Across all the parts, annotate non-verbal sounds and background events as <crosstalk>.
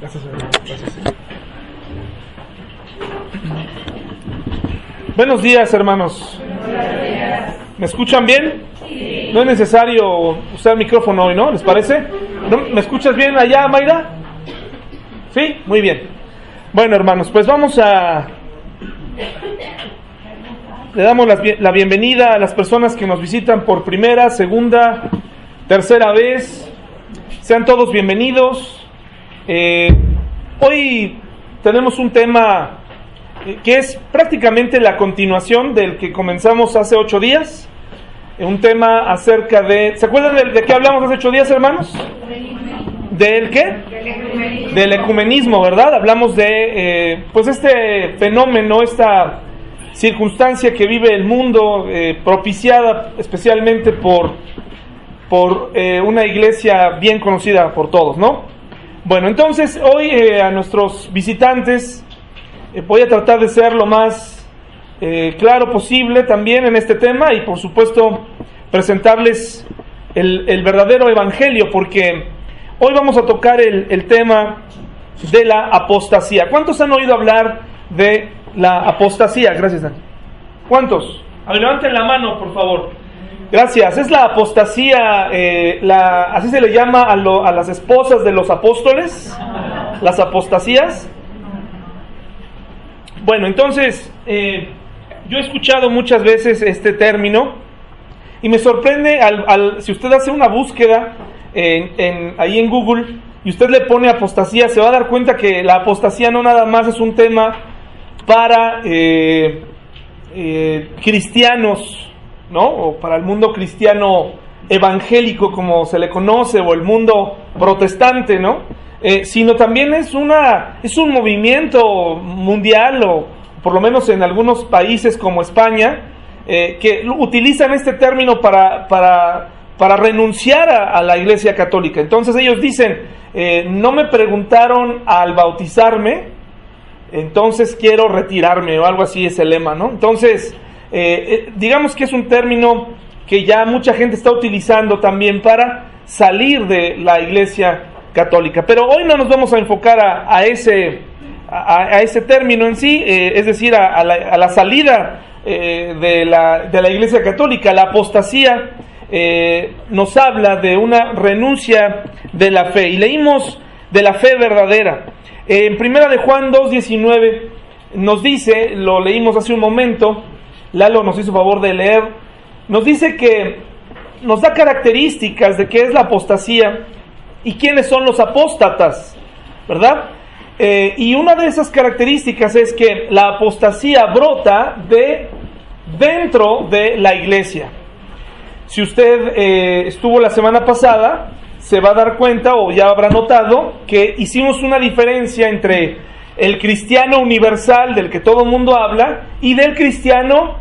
Gracias, Gracias. Buenos días, hermanos. ¿Me escuchan bien? No es necesario usar micrófono hoy, ¿no? ¿Les parece? ¿Me escuchas bien allá, Mayra? ¿Sí? Muy bien. Bueno, hermanos, pues vamos a... Le damos la, bienvenida a las personas que nos visitan por primera, segunda, tercera vez. Sean todos bienvenidos. Eh, hoy tenemos un tema eh, que es prácticamente la continuación del que comenzamos hace ocho días. Eh, un tema acerca de... ¿Se acuerdan de, qué hablamos hace ocho días, hermanos? ¿Del qué? Del ecumenismo, ¿verdad? Hablamos de, pues, este fenómeno, esta circunstancia que vive el mundo, propiciada especialmente por, por una iglesia bien conocida por todos, ¿no? Bueno, entonces hoy eh, a nuestros visitantes eh, voy a tratar de ser lo más eh, claro posible también en este tema y por supuesto presentarles el, verdadero evangelio porque hoy vamos a tocar el, tema de la apostasía. ¿Cuántos han oído hablar de la apostasía? Gracias, Dani. ¿Cuántos? A ver, levanten la mano, por favor. Gracias. Es la apostasía, eh, la, así se le llama a, a, las esposas de los apóstoles, las apostasías. Bueno, entonces, eh, yo he escuchado muchas veces este término y me sorprende al, si usted hace una búsqueda en, ahí en Google y usted le pone apostasía, se va a dar cuenta que la apostasía no nada más es un tema para eh, cristianos ¿no? O para el mundo cristiano evangélico, como se le conoce, o el mundo protestante, ¿no? Eh, sino también es, una, es un movimiento mundial, o por lo menos en algunos países como España, eh, que utilizan este término para, para, para renunciar a, la Iglesia Católica. Entonces ellos dicen, eh, no me preguntaron al bautizarme, entonces quiero retirarme, o algo así es el lema, ¿no? Entonces, eh, eh, digamos que es un término que ya mucha gente está utilizando también para salir de la iglesia católica. Pero hoy no nos vamos a enfocar a, ese, a, ese término en sí, eh, es decir, a, la, salida de, la, de, la, iglesia católica. La apostasía nos habla de una renuncia de la fe. Y leímos de la fe verdadera. En primera de Juan 2.19 nos dice, lo leímos hace un momento, Lalo nos hizo favor de leer, nos dice que nos da características de qué es la apostasía y quiénes son los apóstatas, ¿verdad? Eh, y una de esas características es que la apostasía brota de dentro de la iglesia. Si usted eh, estuvo la semana pasada, se va a dar cuenta o ya habrá notado que hicimos una diferencia entre el cristiano universal del que todo el mundo habla y del cristiano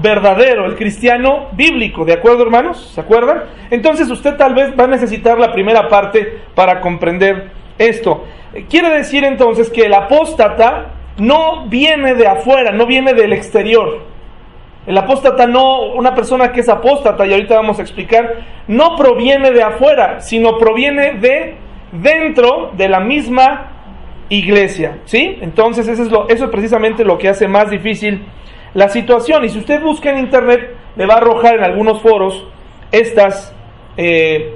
verdadero, el cristiano bíblico, ¿de acuerdo hermanos? ¿Se acuerdan? Entonces usted tal vez va a necesitar la primera parte para comprender esto. Quiere decir entonces que el apóstata no viene de afuera, no viene del exterior. El apóstata no, una persona que es apóstata, y ahorita vamos a explicar, no proviene de afuera, sino proviene de dentro de la misma iglesia, ¿sí? Entonces eso es, lo, eso es precisamente lo que hace más difícil la situación. Y si usted busca en internet, le va a arrojar en algunos foros estas, eh,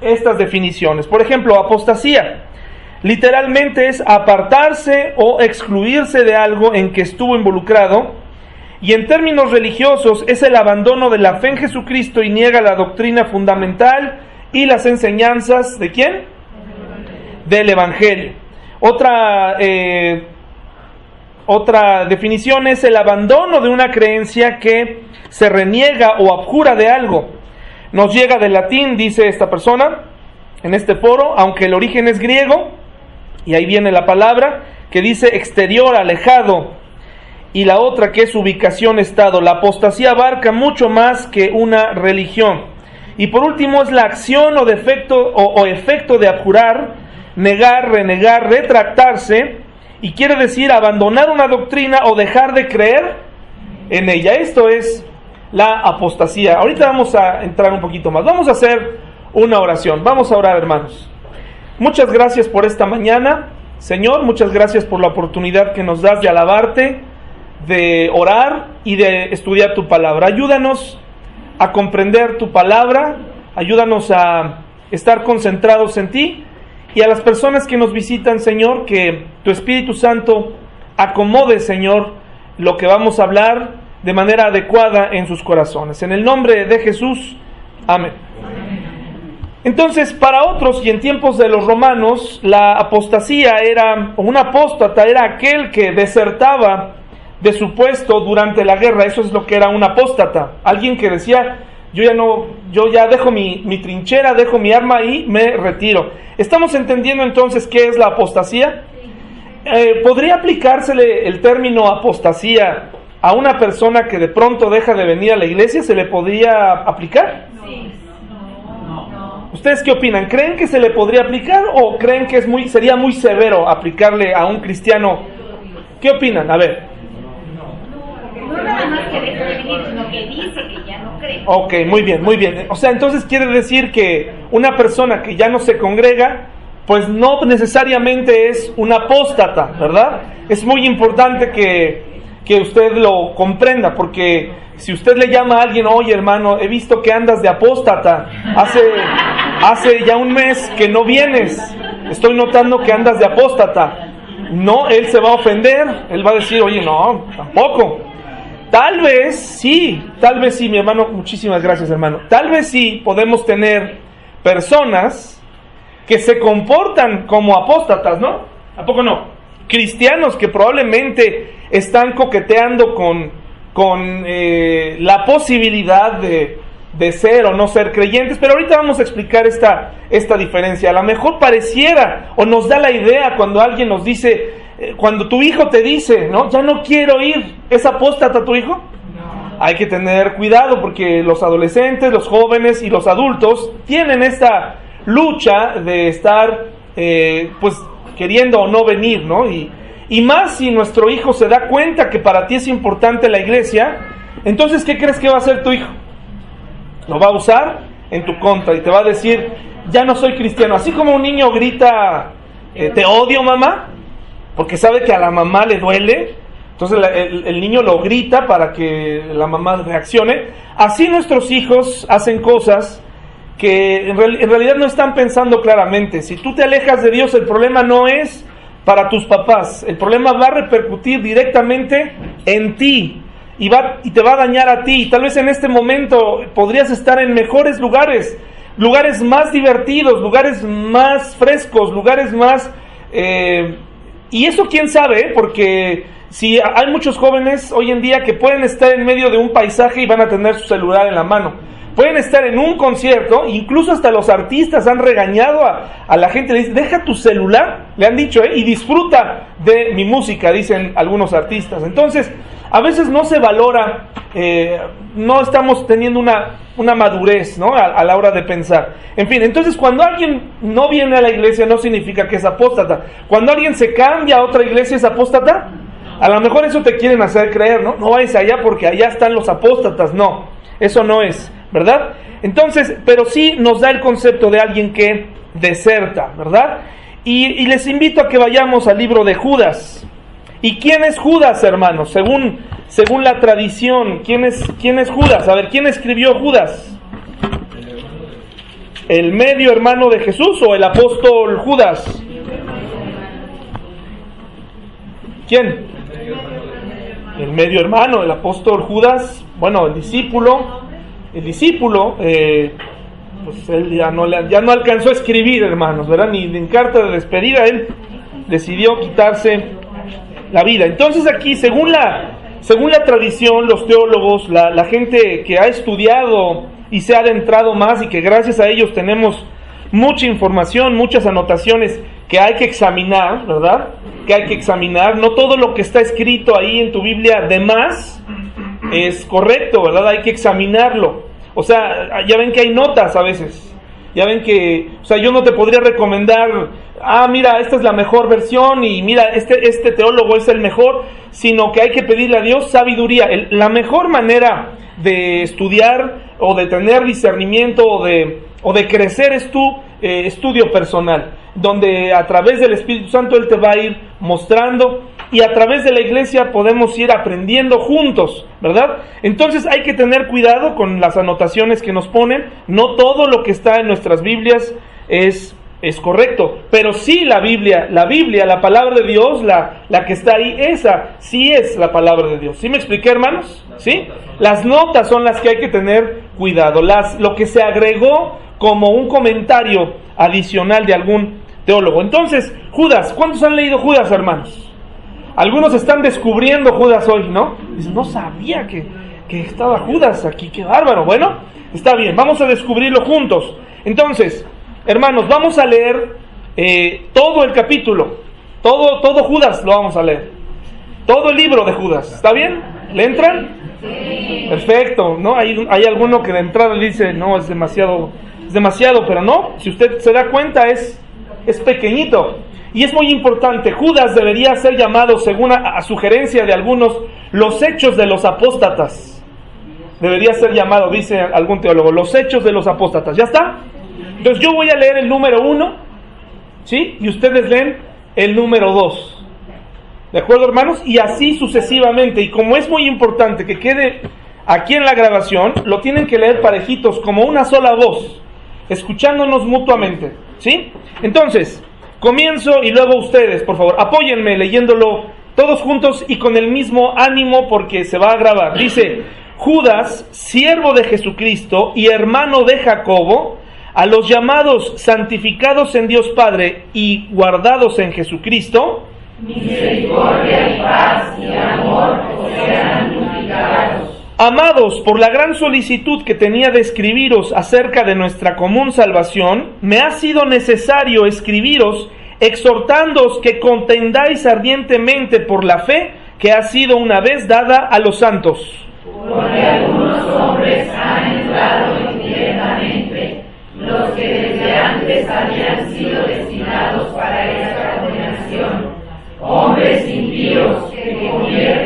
estas definiciones. Por ejemplo, apostasía. Literalmente es apartarse o excluirse de algo en que estuvo involucrado. Y en términos religiosos es el abandono de la fe en Jesucristo y niega la doctrina fundamental y las enseñanzas de quién? Del Evangelio. Otra, eh, otra definición es el abandono de una creencia que se reniega o abjura de algo. Nos llega del latín, dice esta persona en este foro, aunque el origen es griego, y ahí viene la palabra, que dice exterior, alejado, y la otra que es ubicación, estado. La apostasía abarca mucho más que una religión. Y por último es la acción o, defecto, o efecto de abjurar, negar, renegar, retractarse, y quiere decir abandonar una doctrina o dejar de creer en ella. Esto es la apostasía. Ahorita vamos a entrar un poquito más. Vamos a hacer una oración. Vamos a orar, hermanos. Muchas gracias por esta mañana. Señor, muchas gracias por la oportunidad que nos das de alabarte, de orar y de estudiar tu palabra. Ayúdanos a comprender tu palabra, ayúdanos a estar concentrados en ti y a las personas que nos visitan, Señor, que tu Espíritu Santo acomode, Señor, lo que vamos a hablar de manera adecuada en sus corazones. En el nombre de Jesús, amén. Entonces, para otros y en tiempos de los romanos, la apostasía era, o un apóstata era aquel que desertaba de su puesto durante la guerra. Eso es lo que era un apóstata. Alguien que decía, yo ya no, yo ya dejo mi, trinchera, dejo mi arma y me retiro. ¿Estamos entendiendo entonces qué es la apostasía? Eh, ¿Podría aplicársele el término apostasía a una persona que de pronto deja de venir a la iglesia? ¿Se le podría aplicar? Sí. ¿Ustedes qué opinan? ¿Creen que se le podría aplicar o creen que es muy, sería muy severo aplicarle a un cristiano? ¿Qué opinan? A ver. No nada más que deje de venir, sino que dice no Ok, muy bien, muy bien. O sea, entonces quiere decir que una persona que ya no se congrega, pues no necesariamente es una apóstata, ¿verdad? Es muy importante que, que usted lo comprenda, porque si usted le llama a alguien, oye hermano, he visto que andas de apóstata, hace, hace ya un mes que no vienes, estoy notando que andas de apóstata. No, él se va a ofender, él va a decir, oye, no, tampoco. Tal vez sí, tal vez sí, mi hermano, muchísimas gracias hermano. Tal vez sí podemos tener personas que se comportan como apóstatas, ¿no? ¿A poco no? Cristianos que probablemente están coqueteando con, con eh, la posibilidad de, de, ser o no ser creyentes, pero ahorita vamos a explicar esta, esta diferencia. A lo mejor pareciera o nos da la idea cuando alguien nos dice, cuando tu hijo te dice, ¿no? Ya no quiero ir, ¿es apóstata tu hijo? Hay que tener cuidado porque los adolescentes, los jóvenes y los adultos tienen esta lucha de estar, eh, pues, queriendo o no venir, ¿no? Y, y más si nuestro hijo se da cuenta que para ti es importante la iglesia, entonces, ¿qué crees que va a hacer tu hijo? Lo va a usar en tu contra y te va a decir, ya no soy cristiano. Así como un niño grita, eh, te odio mamá, porque sabe que a la mamá le duele, entonces el, niño lo grita para que la mamá reaccione. Así nuestros hijos hacen cosas que en, realidad no están pensando claramente. Si tú te alejas de Dios, el problema no es para tus papás, el problema va a repercutir directamente en ti y, va, y te va a dañar a ti. Tal vez en este momento podrías estar en mejores lugares, lugares más divertidos, lugares más frescos, lugares más... Eh, y eso quién sabe, porque si hay muchos jóvenes hoy en día que pueden estar en medio de un paisaje y van a tener su celular en la mano. Pueden estar en un concierto, incluso hasta los artistas han regañado a, la gente, le deja tu celular, le han dicho, ¿eh? y disfruta de mi música, dicen algunos artistas. Entonces, a veces no se valora, eh, no estamos teniendo una, una madurez ¿no? A, la hora de pensar. En fin, entonces cuando alguien no viene a la iglesia no significa que es apóstata. Cuando alguien se cambia a otra iglesia es apóstata. A lo mejor eso te quieren hacer creer, ¿no? No vayas allá porque allá están los apóstatas. No, eso no es, ¿verdad? Entonces, pero sí nos da el concepto de alguien que deserta, ¿verdad? Y, y les invito a que vayamos al libro de Judas. ¿Y quién es Judas, hermanos? Según, según la tradición, ¿quién es, ¿quién es Judas? A ver, ¿quién escribió Judas? ¿El medio hermano de Jesús o el apóstol Judas? ¿Quién? El medio hermano, el apóstol Judas, bueno, el discípulo, el discípulo, eh, pues él ya no, ya no alcanzó a escribir, hermanos, ¿verdad? Ni en carta de despedida, él decidió quitarse la vida. Entonces aquí, según la, según la tradición, los teólogos, la, gente que ha estudiado y se ha adentrado más y que gracias a ellos tenemos mucha información, muchas anotaciones que hay que examinar, ¿verdad? Que hay que examinar. No todo lo que está escrito ahí en tu Biblia de más es correcto, ¿verdad? Hay que examinarlo. O sea, ya ven que hay notas a veces. Ya ven que, o sea, yo no te podría recomendar, ah, mira, esta es la mejor versión y mira, este, este teólogo es el mejor, sino que hay que pedirle a Dios sabiduría. la mejor manera de estudiar o de tener discernimiento o de, o de crecer es tu eh, estudio personal. Donde a través del Espíritu Santo Él te va a ir mostrando y a través de la iglesia podemos ir aprendiendo juntos, ¿verdad? Entonces hay que tener cuidado con las anotaciones que nos ponen. No todo lo que está en nuestras Biblias es, es correcto, pero sí la Biblia, la Biblia, la palabra de Dios, la, la que está ahí, esa sí es la palabra de Dios. ¿Sí me expliqué, hermanos? ¿Sí? Las notas son las que hay que tener cuidado. Las, lo que se agregó como un comentario adicional de algún teólogo. Entonces, Judas, ¿cuántos han leído Judas, hermanos? Algunos están descubriendo Judas hoy, ¿no? Dicen, no sabía que, que estaba Judas aquí, qué bárbaro. Bueno, está bien, vamos a descubrirlo juntos. Entonces, hermanos, vamos a leer eh, todo el capítulo, todo, todo Judas lo vamos a leer, todo el libro de Judas, ¿está bien? ¿Le entran? Perfecto, ¿no? Hay, hay alguno que de entrada le dice, no, es demasiado, es demasiado, pero no, si usted se da cuenta, es, es pequeñito. Y es muy importante, Judas debería ser llamado, según a, sugerencia de algunos, los hechos de los apóstatas. Debería ser llamado, dice algún teólogo, los hechos de los apóstatas. ¿Ya está? Entonces yo voy a leer el número uno, ¿sí? Y ustedes leen el número dos. ¿De acuerdo, hermanos? Y así sucesivamente. Y como es muy importante que quede aquí en la grabación, lo tienen que leer parejitos, como una sola voz, escuchándonos mutuamente, ¿sí? Entonces, Comienzo y luego ustedes, por favor, apóyenme leyéndolo todos juntos y con el mismo ánimo porque se va a grabar. Dice, Judas, siervo de Jesucristo y hermano de Jacobo, a los llamados santificados en Dios Padre y guardados en Jesucristo, misericordia y paz y amor sean multiplicados. Amados, por la gran solicitud que tenía de escribiros acerca de nuestra común salvación, me ha sido necesario escribiros exhortándoos que contendáis ardientemente por la fe que ha sido una vez dada a los santos. Porque algunos hombres han entrado indirectamente, los que desde antes habían sido destinados para esta condenación, hombres impíos que convierten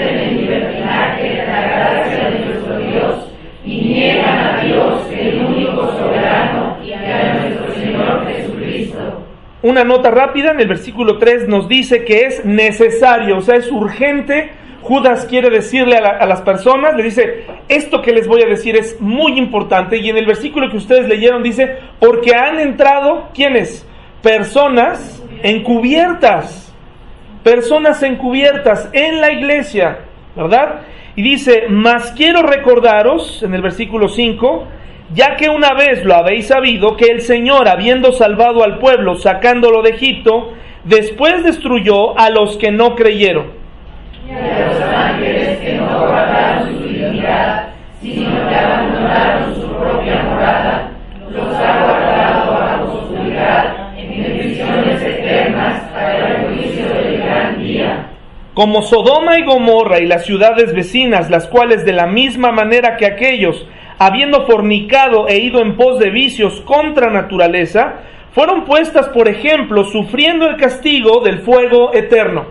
a Dios, el único soberano, y a Señor una nota rápida, en el versículo 3 nos dice que es necesario, o sea, es urgente. Judas quiere decirle a, las personas, le dice, esto que les voy a decir es muy importante. Y en el versículo que ustedes leyeron dice, porque han entrado, ¿quiénes? Personas encubiertas, personas encubiertas en la iglesia, ¿verdad? Y dice, mas quiero recordaros, en el versículo 5, ya que una vez lo habéis sabido, que el Señor, habiendo salvado al pueblo, sacándolo de Egipto, después destruyó a los que no creyeron. Y a los ángeles que no guardaron su dignidad, sino que abandonaron su propia morada, los ha Como Sodoma y Gomorra y las ciudades vecinas, las cuales de la misma manera que aquellos habiendo fornicado e ido en pos de vicios contra naturaleza, fueron puestas por ejemplo, sufriendo el castigo del fuego eterno.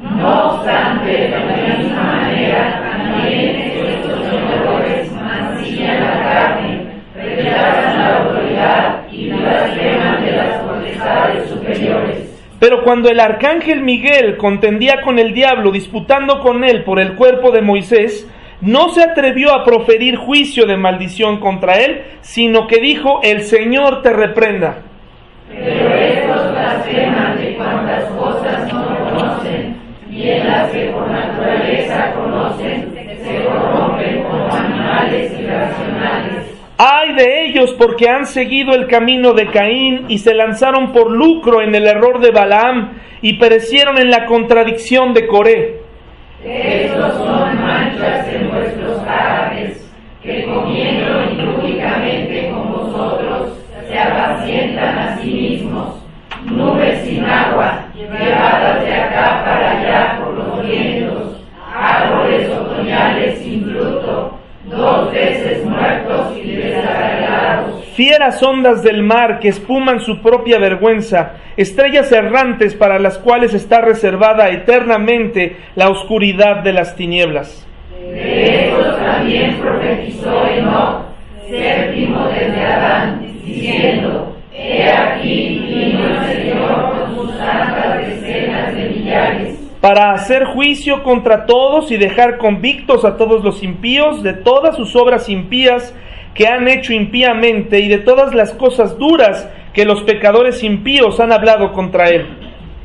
No obstante, de la misma manera, también estos errores mancillan la carne, rechazan la autoridad y blasfeman de las potestades superiores. Pero cuando el arcángel Miguel contendía con el diablo, disputando con él por el cuerpo de Moisés, no se atrevió a proferir juicio de maldición contra él, sino que dijo, el Señor te reprenda. Pero estos blasfeman de cuantas cosas no conocen, y en las que por naturaleza conocen, se corrompen como animales irracionales. Ay de ellos porque han seguido el camino de Caín y se lanzaron por lucro en el error de Balaam y perecieron en la contradicción de Coré. Estos son manchas en vuestros árabes, que comiendo impúdicamente con vosotros se apacientan a sí mismos, nubes sin agua, llevadas de acá para allá por los vientos, árboles otoñales sin fruto, dos veces muertos y desarraigados. Fieras ondas del mar que espuman su propia vergüenza, estrellas errantes para las cuales está reservada eternamente la oscuridad de las tinieblas. De estos también profetizó Enoch, séptimo desde Adán, diciendo, He aquí vino para hacer juicio contra todos y dejar convictos a todos los impíos de todas sus obras impías que han hecho impíamente y de todas las cosas duras que los pecadores impíos han hablado contra él.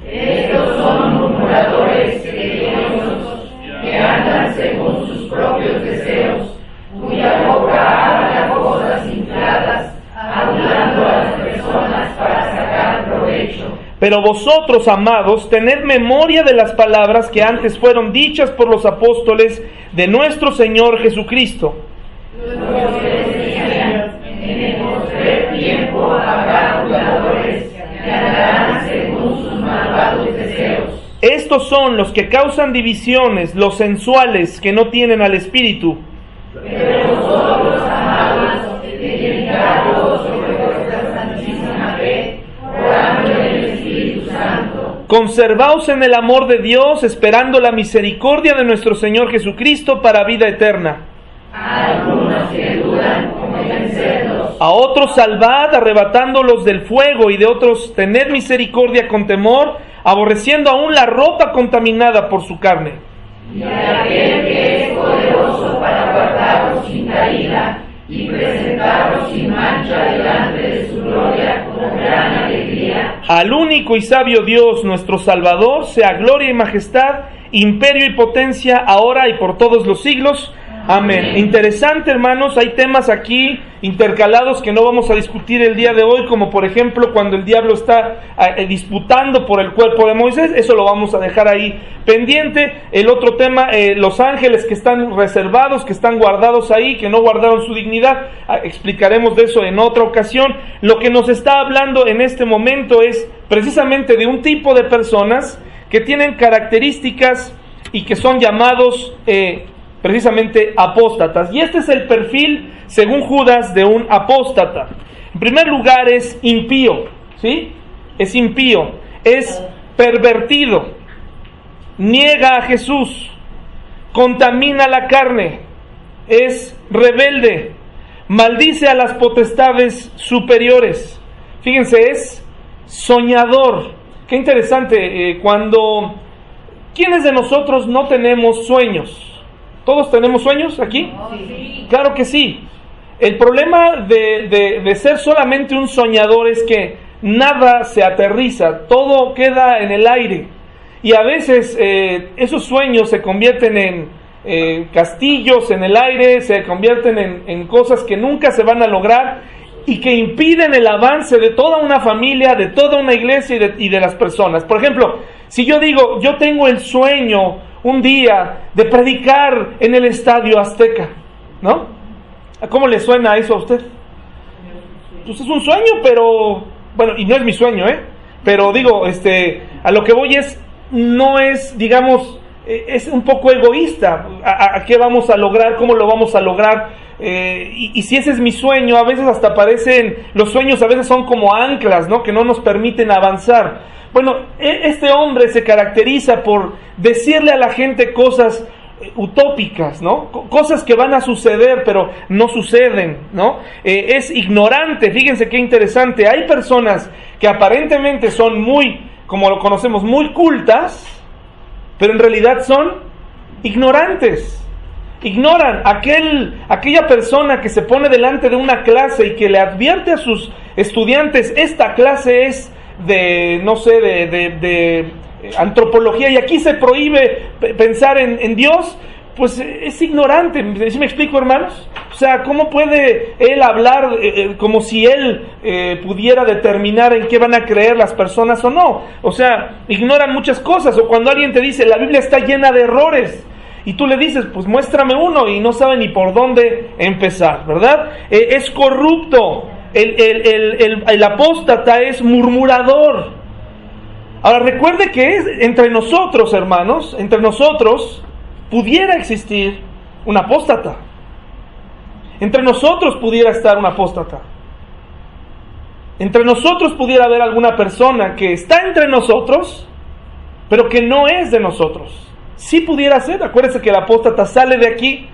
Estos son murmuradores que andan según sus propios deseos, cuya habla cosas infladas, hablando a las personas para sacar provecho. Pero vosotros, amados, tened memoria de las palabras que antes fueron dichas por los apóstoles de nuestro Señor Jesucristo. Estos son los que causan divisiones, los sensuales que no tienen al Espíritu. Pero vosotros, amados, Conservaos en el amor de Dios, esperando la misericordia de nuestro Señor Jesucristo para vida eterna. A algunos que dudan, convencerlos. A otros salvad, arrebatándolos del fuego, y de otros tened misericordia con temor, aborreciendo aún la ropa contaminada por su carne. Y a aquel que es poderoso para guardaros sin caída y presentaros sin mancha delante de su gloria con gran alegría. Al único y sabio Dios, nuestro Salvador, sea gloria y majestad, imperio y potencia, ahora y por todos los siglos. Amén. Interesante, hermanos, hay temas aquí intercalados que no vamos a discutir el día de hoy, como por ejemplo cuando el diablo está eh, disputando por el cuerpo de Moisés, eso lo vamos a dejar ahí pendiente. El otro tema, eh, los ángeles que están reservados, que están guardados ahí, que no guardaron su dignidad, ah, explicaremos de eso en otra ocasión. Lo que nos está hablando en este momento es precisamente de un tipo de personas que tienen características y que son llamados... Eh, precisamente apóstatas. Y este es el perfil, según Judas, de un apóstata. En primer lugar es impío, ¿sí? Es impío, es pervertido, niega a Jesús, contamina la carne, es rebelde, maldice a las potestades superiores. Fíjense, es soñador. Qué interesante, eh, cuando... ¿Quiénes de nosotros no tenemos sueños? ¿Todos tenemos sueños aquí? Claro que sí. El problema de, de, ser solamente un soñador es que nada se aterriza, todo queda en el aire. Y a veces eh, esos sueños se convierten en eh, castillos en el aire, se convierten en, en cosas que nunca se van a lograr y que impiden el avance de toda una familia, de toda una iglesia y de, y de, las personas. Por ejemplo, si yo digo, yo tengo el sueño un día de predicar en el estadio azteca, ¿no? ¿Cómo le suena eso a usted? Pues es un sueño, pero bueno, y no es mi sueño, ¿eh? Pero digo, este, a lo que voy es, no es, digamos, eh, es un poco egoísta. ¿A, a qué vamos a lograr? ¿Cómo lo vamos a lograr? Eh, y, si ese es mi sueño, a veces hasta parecen, los sueños a veces son como anclas, ¿no? Que no nos permiten avanzar. Bueno, e, este hombre se caracteriza por decirle a la gente cosas eh, utópicas, ¿no? Cosas que van a suceder, pero no suceden, ¿no? Eh, es ignorante, fíjense qué interesante. Hay personas que aparentemente son muy, como lo conocemos, muy cultas, pero en realidad son ignorantes. Ignoran aquel, aquella persona que se pone delante de una clase y que le advierte a sus estudiantes, esta clase es de, no sé, de, de, de antropología y aquí se prohíbe pensar en, en Dios, pues es ignorante. ¿Sí me explico, hermanos? O sea, ¿cómo puede él hablar eh, como si él eh, pudiera determinar en qué van a creer las personas o no? O sea, ignoran muchas cosas. O cuando alguien te dice, la Biblia está llena de errores. Y tú le dices, pues muéstrame uno y no sabe ni por dónde empezar, ¿verdad? Eh, es corrupto. El, el, el, el, apóstata es murmurador. Ahora recuerde que entre nosotros, hermanos, entre nosotros, pudiera existir un apóstata. Entre nosotros pudiera estar un apóstata. Entre nosotros pudiera haber alguna persona que está entre nosotros, pero que no es de nosotros. Sí pudiera ser, acuérdense que el apóstata sale de aquí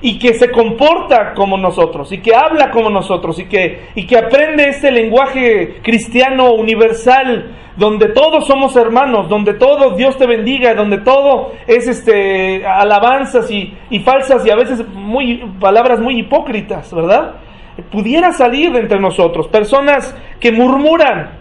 y que se comporta como nosotros, y que habla como nosotros, y que, y que aprende este lenguaje cristiano universal, donde todos somos hermanos, donde todo Dios te bendiga, donde todo es este alabanzas y, y falsas y a veces muy palabras muy hipócritas, ¿verdad? Pudiera salir de entre nosotros personas que murmuran,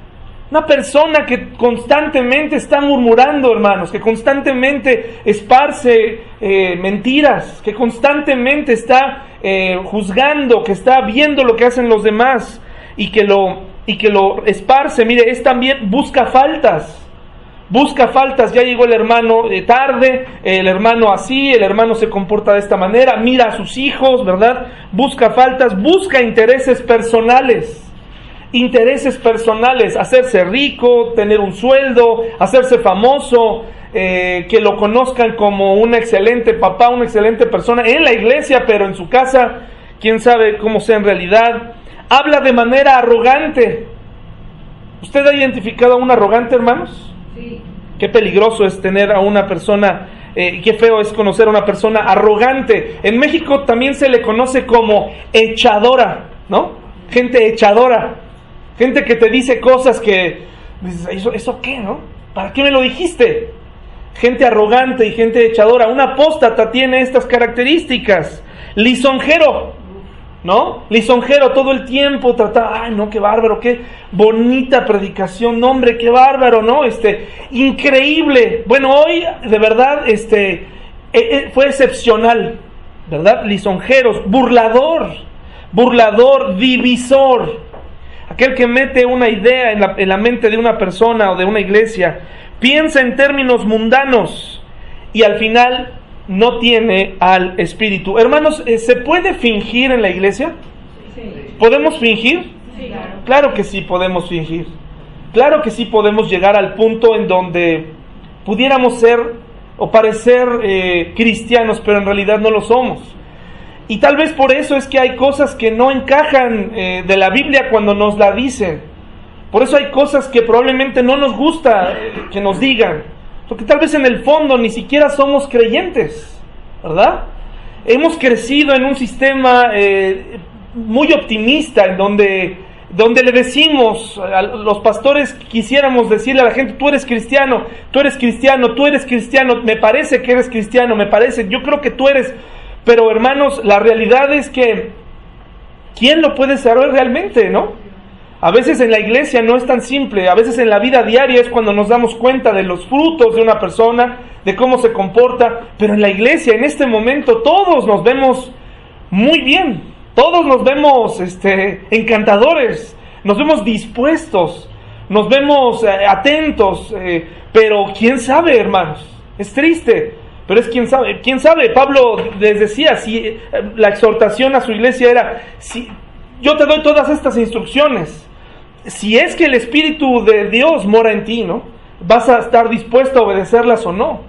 una persona que constantemente está murmurando, hermanos, que constantemente esparce eh, mentiras, que constantemente está eh, juzgando, que está viendo lo que hacen los demás y que lo, y que lo esparce. Mire, es también busca faltas. Busca faltas, ya llegó el hermano eh, tarde, el hermano así, el hermano se comporta de esta manera, mira a sus hijos, ¿verdad? Busca faltas, busca intereses personales intereses personales, hacerse rico, tener un sueldo, hacerse famoso, eh, que lo conozcan como un excelente papá, una excelente persona en la iglesia, pero en su casa, quién sabe cómo sea en realidad. Habla de manera arrogante. ¿Usted ha identificado a un arrogante, hermanos? Sí. Qué peligroso es tener a una persona, eh, qué feo es conocer a una persona arrogante. En México también se le conoce como echadora, ¿no? Gente echadora. Gente que te dice cosas que dices, ¿eso, ¿eso qué, no? ¿Para qué me lo dijiste? Gente arrogante y gente echadora. Un apóstata tiene estas características. Lisonjero, ¿no? Lisonjero todo el tiempo trata, ay, no, qué bárbaro, qué bonita predicación, no, hombre, qué bárbaro, ¿no? Este, increíble. Bueno, hoy, de verdad, este, e, e, fue excepcional, ¿verdad? Lisonjeros, burlador, burlador, divisor. Aquel que mete una idea en la, en la, mente de una persona o de una iglesia, piensa en términos mundanos y al final no tiene al Espíritu. Hermanos, eh, ¿se puede fingir en la iglesia? ¿Podemos fingir? claro. que sí podemos fingir. Claro que sí podemos llegar al punto en donde pudiéramos ser o parecer eh, cristianos, pero en realidad no lo somos. Y tal vez por eso es que hay cosas que no encajan eh, de la Biblia cuando nos la dicen. Por eso hay cosas que probablemente no nos gusta eh, que nos digan. Porque tal vez en el fondo ni siquiera somos creyentes, ¿verdad? Hemos crecido en un sistema eh, muy optimista en donde, donde le decimos, a los pastores quisiéramos decirle a la gente, tú eres cristiano, tú eres cristiano, tú eres cristiano, me parece que eres cristiano, me parece, yo creo que tú eres pero hermanos, la realidad es que ¿quién lo puede saber realmente, no? A veces en la iglesia no es tan simple, a veces en la vida diaria es cuando nos damos cuenta de los frutos de una persona, de cómo se comporta, pero en la iglesia en este momento todos nos vemos muy bien, todos nos vemos este, encantadores, nos vemos dispuestos, nos vemos eh, atentos, eh, pero quién sabe, hermanos, es triste pero es quien sabe, quién sabe, Pablo les decía, si eh, la exhortación a su iglesia era, si yo te doy todas estas instrucciones, si es que el Espíritu de Dios mora en ti, ¿no? Vas a estar dispuesto a obedecerlas o no.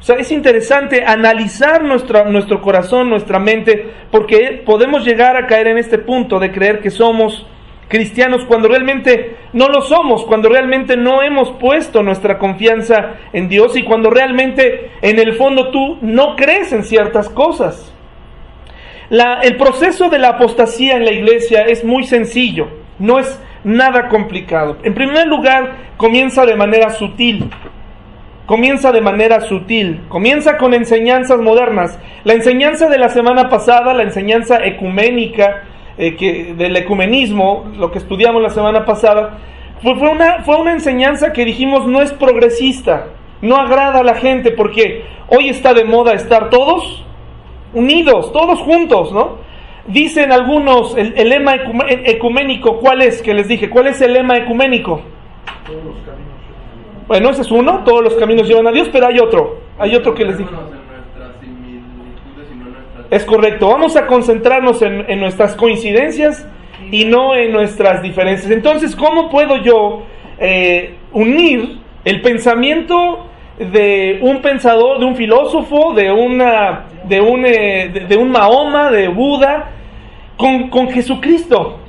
O sea, es interesante analizar nuestro corazón, nuestra mente, porque podemos llegar a caer en este punto de creer que somos cristianos cuando realmente no lo somos, cuando realmente no hemos puesto nuestra confianza en Dios y cuando realmente en el fondo tú no crees en ciertas cosas. El proceso de la apostasía en la iglesia es muy sencillo, no es nada complicado. En primer lugar, comienza de manera sutil. Comienza de manera sutil, comienza con enseñanzas modernas. La enseñanza de la semana pasada, la enseñanza ecuménica, eh, que, del ecumenismo, lo que estudiamos la semana pasada, fue, fue, una, fue una enseñanza que dijimos no es progresista, no agrada a la gente, porque hoy está de moda estar todos unidos, todos juntos, ¿no? Dicen algunos el, el lema ecuménico, ¿cuál es? Que les dije, ¿cuál es el lema ecuménico? Todos los caminos. Bueno, ese es uno, todos los caminos llevan a Dios, pero hay otro, hay otro que les dije. Es correcto, vamos a concentrarnos en, nuestras coincidencias y no en nuestras diferencias. Entonces, ¿cómo puedo yo eh, unir el pensamiento de un pensador, de un filósofo, de, una, de, un, eh, de, un Mahoma, de Buda, con, Jesucristo?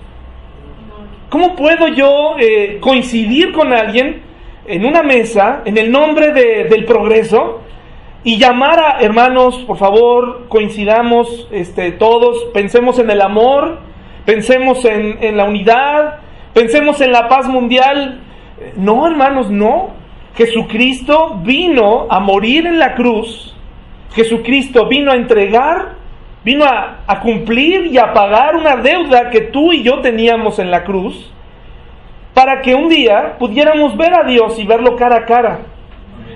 ¿Cómo puedo yo eh, coincidir con alguien en una mesa en el nombre del progreso y llamar a hermanos, por favor, coincidamos este, todos, pensemos en el amor, pensemos en, en la unidad, pensemos en la paz mundial. No, hermanos, no. Jesucristo vino a morir en la cruz. Jesucristo vino a entregar, vino a, a, cumplir y a pagar una deuda que tú y yo teníamos en la cruz, para que un día pudiéramos ver a Dios y verlo cara a cara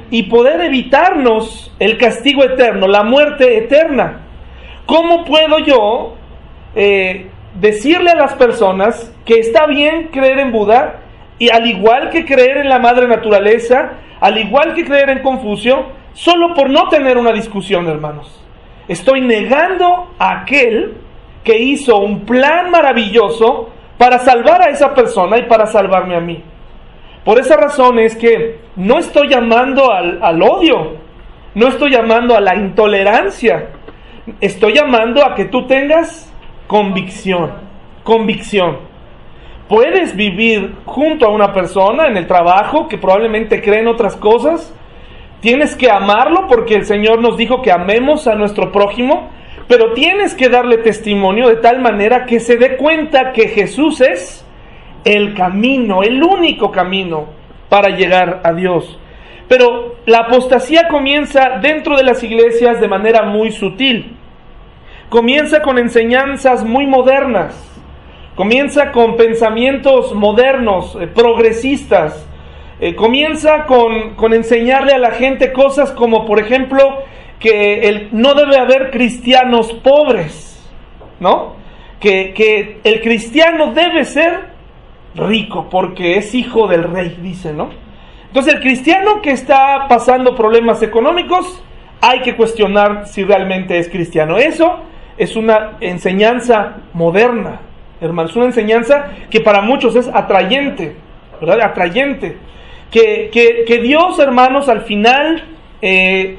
y poder evitarnos el castigo eterno, la muerte eterna. ¿Cómo puedo yo eh, decirle a las personas que está bien creer en Buda y al igual que creer en la madre naturaleza, al igual que creer en Confucio, solo por no tener una discusión, hermanos? Estoy negando a aquel que hizo un plan maravilloso para salvar a esa persona y para salvarme a mí. Por esa razón es que no estoy llamando al, al, odio, no estoy llamando a la intolerancia, estoy llamando a que tú tengas convicción, convicción. Puedes vivir junto a una persona en el trabajo que probablemente cree en otras cosas, tienes que amarlo porque el Señor nos dijo que amemos a nuestro prójimo, pero tienes que darle testimonio de tal manera que se dé cuenta que Jesús es el camino, el único camino para llegar a Dios. Pero la apostasía comienza dentro de las iglesias de manera muy sutil. Comienza con enseñanzas muy modernas. Comienza con pensamientos modernos, eh, progresistas. Eh, comienza con, enseñarle a la gente cosas como, por ejemplo, que no debe haber cristianos pobres, ¿no? Que el cristiano debe ser rico porque es hijo del rey, dice, ¿no? Entonces el cristiano que está pasando problemas económicos, hay que cuestionar si realmente es cristiano. Eso es una enseñanza moderna, hermanos, una enseñanza que para muchos es atrayente, ¿verdad? Atrayente. Que, que, que Dios, hermanos, al final, eh,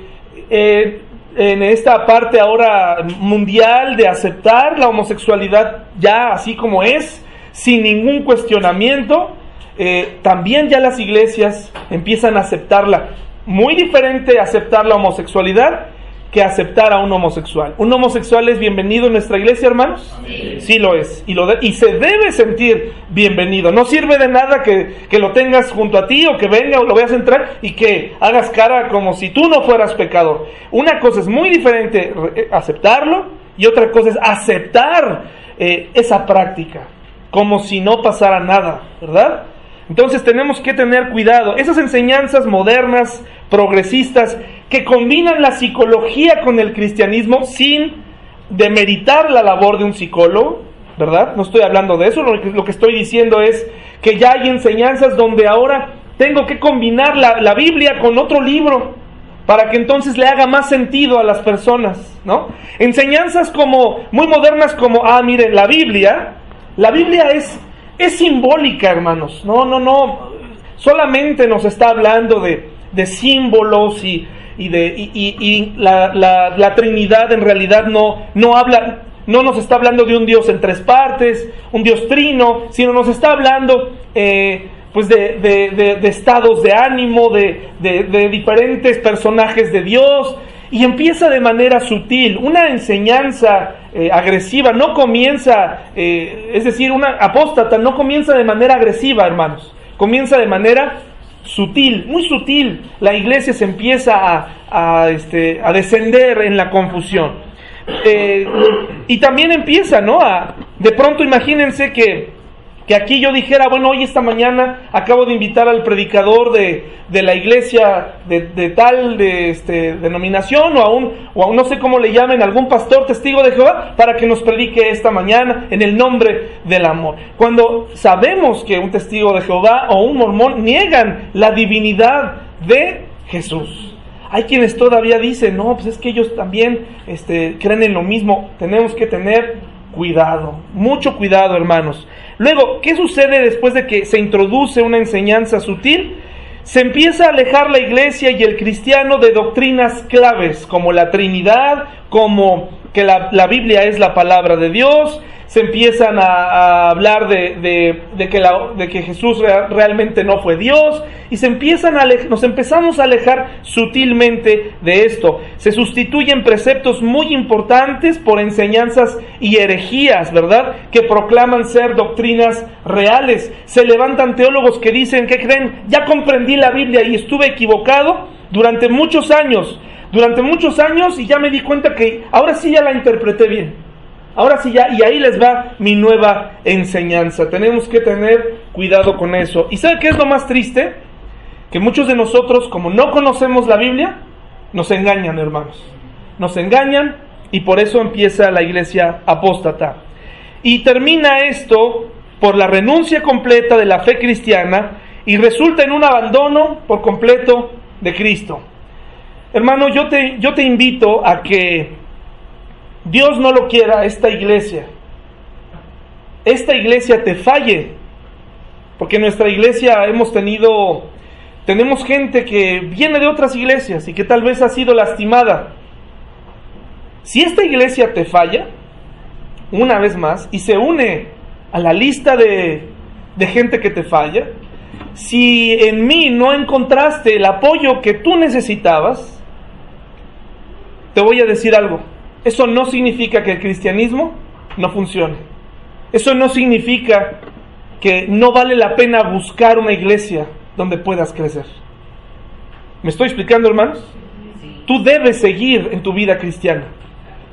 eh, en esta parte ahora mundial de aceptar la homosexualidad ya así como es, sin ningún cuestionamiento, eh, también ya las iglesias empiezan a aceptarla. Muy diferente aceptar la homosexualidad que aceptar a un homosexual. ¿Un homosexual es bienvenido en nuestra iglesia, hermanos? Sí, lo es. Y, lo y se debe sentir bienvenido. No sirve de nada que, que, lo tengas junto a ti o que venga o lo veas entrar y que hagas cara como si tú no fueras pecador. Una cosa es muy diferente eh, aceptarlo y otra cosa es aceptar eh, esa práctica como si no pasara nada, ¿verdad? Entonces tenemos que tener cuidado. Esas enseñanzas modernas, progresistas, que combinan la psicología con el cristianismo sin demeritar la labor de un psicólogo, ¿verdad? No estoy hablando de eso, lo que, estoy diciendo es que ya hay enseñanzas donde ahora tengo que combinar la, la Biblia con otro libro para que entonces le haga más sentido a las personas, ¿no? Enseñanzas como muy modernas como, ah, miren, la Biblia la Biblia es, es simbólica, hermanos. No, no, no. Solamente nos está hablando de, de símbolos y, y de, y, y la, la, Trinidad en realidad no, no habla, no nos está hablando de un Dios en tres partes, un Dios trino, sino nos está hablando eh, pues de, de, de, de, estados de ánimo, de, diferentes personajes de Dios, y empieza de manera sutil, una enseñanza eh, agresiva, no comienza, eh, es decir, una apóstata no comienza de manera agresiva, hermanos, comienza de manera sutil, muy sutil. La iglesia se empieza a, este, a descender en la confusión. Eh, y también empieza, ¿no? A, de pronto imagínense que que aquí yo dijera, bueno, hoy esta mañana acabo de invitar al predicador de, de la iglesia de, tal de, este, denominación o aún, o aún no sé cómo le llamen, algún pastor testigo de Jehová para que nos predique esta mañana en el nombre del amor. Cuando sabemos que un testigo de Jehová o un mormón niegan la divinidad de Jesús. Hay quienes todavía dicen, no, pues es que ellos también este, creen en lo mismo. Tenemos que tener cuidado, mucho cuidado hermanos. Luego, ¿qué sucede después de que se introduce una enseñanza sutil? Se empieza a alejar la iglesia y el cristiano de doctrinas claves como la Trinidad, como que la, la Biblia es la palabra de Dios, se empiezan a, hablar de, que de, que Jesús realmente no fue Dios y se empiezan a nos empezamos a alejar sutilmente de esto. Se sustituyen preceptos muy importantes por enseñanzas y herejías, ¿verdad? Que proclaman ser doctrinas reales. Se levantan teólogos que dicen, ¿qué creen? Ya comprendí la Biblia y estuve equivocado durante muchos años, durante muchos años y ya me di cuenta que ahora sí ya la interpreté bien. Ahora sí ya, y ahí les va mi nueva enseñanza. Tenemos que tener cuidado con eso. ¿Y sabe qué es lo más triste? Que muchos de nosotros, como no conocemos la Biblia, nos engañan, hermanos. Nos engañan y por eso empieza la iglesia apóstata. Y termina esto por la renuncia completa de la fe cristiana y resulta en un abandono por completo de Cristo. Hermano, yo te, yo te invito a que Dios no lo quiera, esta iglesia, esta iglesia te falle, porque en nuestra iglesia hemos tenido, tenemos gente que viene de otras iglesias y que tal vez ha sido lastimada. Si esta iglesia te falla, una vez más, y se une a la lista de, de gente que te falla, si en mí no encontraste el apoyo que tú necesitabas, te voy a decir algo eso no significa que el cristianismo no funcione. Eso no significa que no vale la pena buscar una iglesia donde puedas crecer. ¿Me estoy explicando, hermanos? Tú debes seguir en tu vida cristiana.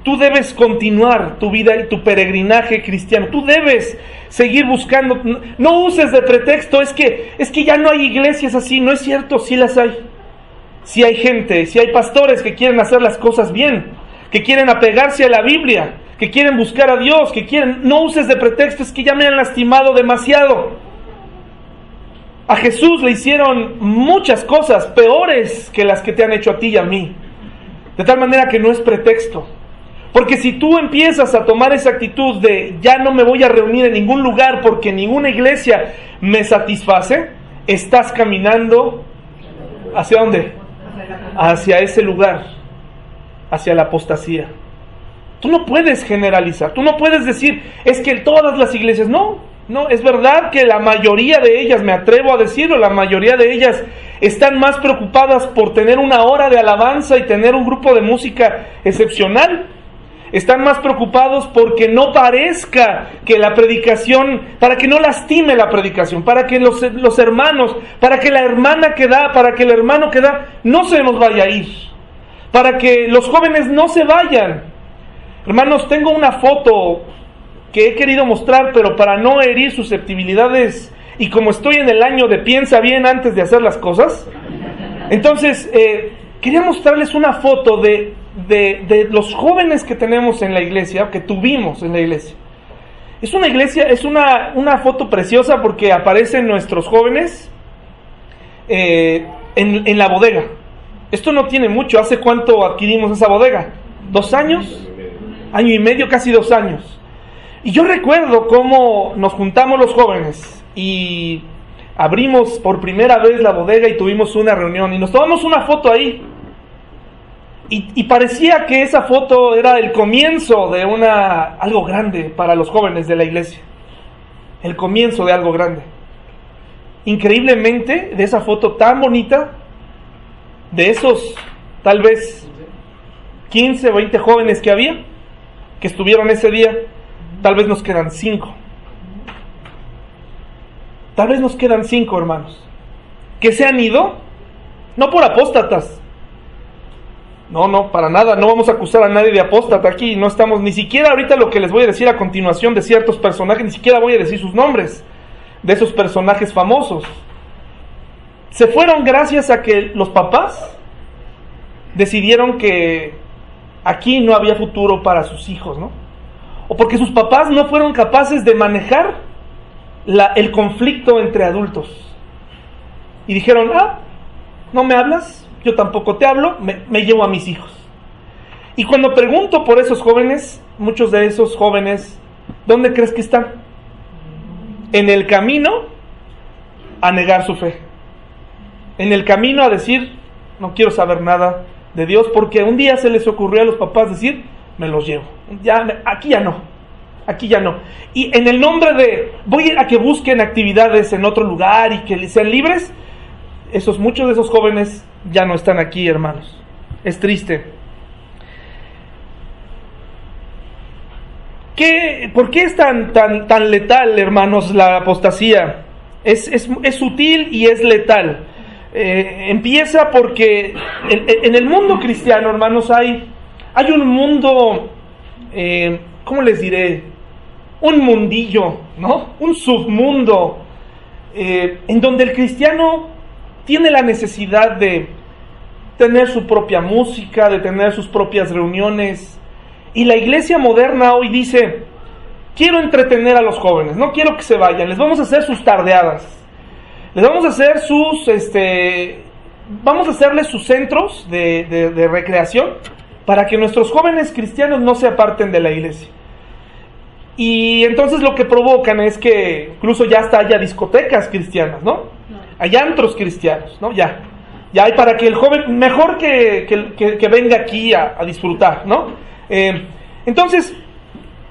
Tú debes continuar tu vida y tu peregrinaje cristiano. Tú debes seguir buscando. No uses de pretexto, es que es que ya no hay iglesias así, no es cierto, sí las hay. Sí hay gente, sí hay pastores que quieren hacer las cosas bien, que quieren apegarse a la Biblia, que quieren buscar a Dios, que quieren, no uses de pretexto, es que ya me han lastimado demasiado. A Jesús le hicieron muchas cosas peores que las que te han hecho a ti y a mí. De tal manera que no es pretexto. Porque si tú empiezas a tomar esa actitud de ya no me voy a reunir en ningún lugar porque ninguna iglesia me satisface, estás caminando hacia dónde? Hacia ese lugar hacia la apostasía. Tú no puedes generalizar, tú no puedes decir, es que todas las iglesias, no, no, es verdad que la mayoría de ellas, me atrevo a decirlo, la mayoría de ellas están más preocupadas por tener una hora de alabanza y tener un grupo de música excepcional. Están más preocupados porque no parezca que la predicación, para que no lastime la predicación, para que los, los hermanos, para que la hermana que da, para que el hermano que da, no se nos vaya a ir para que los jóvenes no se vayan. Hermanos, tengo una foto que he querido mostrar, pero para no herir susceptibilidades y como estoy en el año de piensa bien antes de hacer las cosas, entonces eh, quería mostrarles una foto de, de, los jóvenes que tenemos en la iglesia, que tuvimos en la iglesia. Es una iglesia, es una, una foto preciosa porque aparecen nuestros jóvenes eh, en, en la bodega. Esto no tiene mucho. ¿Hace cuánto adquirimos esa bodega? ¿Dos años? Año y medio, casi dos años. Y yo recuerdo cómo nos juntamos los jóvenes y abrimos por primera vez la bodega y tuvimos una reunión y nos tomamos una foto ahí. Y, parecía que esa foto era el comienzo de una algo grande para los jóvenes de la iglesia. El comienzo de algo grande. Increíblemente, de esa foto tan bonita, de esos tal vez 15 o 20 jóvenes que había, que estuvieron ese día, tal vez nos quedan 5. Tal vez nos quedan 5 hermanos, que se han ido, no por apóstatas. No, no, para nada, no vamos a acusar a nadie de apóstata aquí, no estamos ni siquiera ahorita lo que les voy a decir a continuación de ciertos personajes, ni siquiera voy a decir sus nombres, de esos personajes famosos se fueron gracias a que los papás decidieron que aquí no había futuro para sus hijos, ¿no? O porque sus papás no fueron capaces de manejar el conflicto entre adultos. Y dijeron, ah, no me hablas, yo tampoco te hablo, me, me llevo a mis hijos. Y cuando pregunto por esos jóvenes, muchos de esos jóvenes, ¿dónde crees que están? En el camino a negar su fe en el camino a decir, no quiero saber nada de Dios, porque un día se les ocurrió a los papás decir, me los llevo, ya, aquí ya no. aquí ya no. Y en el nombre de, voy a que busquen actividades en otro lugar y que sean libres, esos, muchos de esos jóvenes ya no están aquí, hermanos. Es triste. ¿Qué, ¿Por qué es tan, tan, tan letal, hermanos, la apostasía? Es, es, es sutil y es letal. Eh, empieza porque en, el mundo cristiano, hermanos, hay, hay un mundo, eh, ¿cómo les diré? Un mundillo, ¿no? Un submundo, eh, en donde el cristiano tiene la necesidad de tener su propia música, de tener sus propias reuniones. Y la iglesia moderna hoy dice, quiero entretener a los jóvenes, no quiero que se vayan, les vamos a hacer sus tardeadas les vamos a hacer sus, este, vamos a hacerles sus centros de, recreación para que nuestros jóvenes cristianos no se aparten de la iglesia. Y entonces lo que provocan es que incluso ya hasta haya discotecas cristianas, ¿no? Hay antros cristianos, ¿no? Ya. Ya hay para que el joven, mejor que, que, venga aquí a, disfrutar, ¿no? Eh, entonces,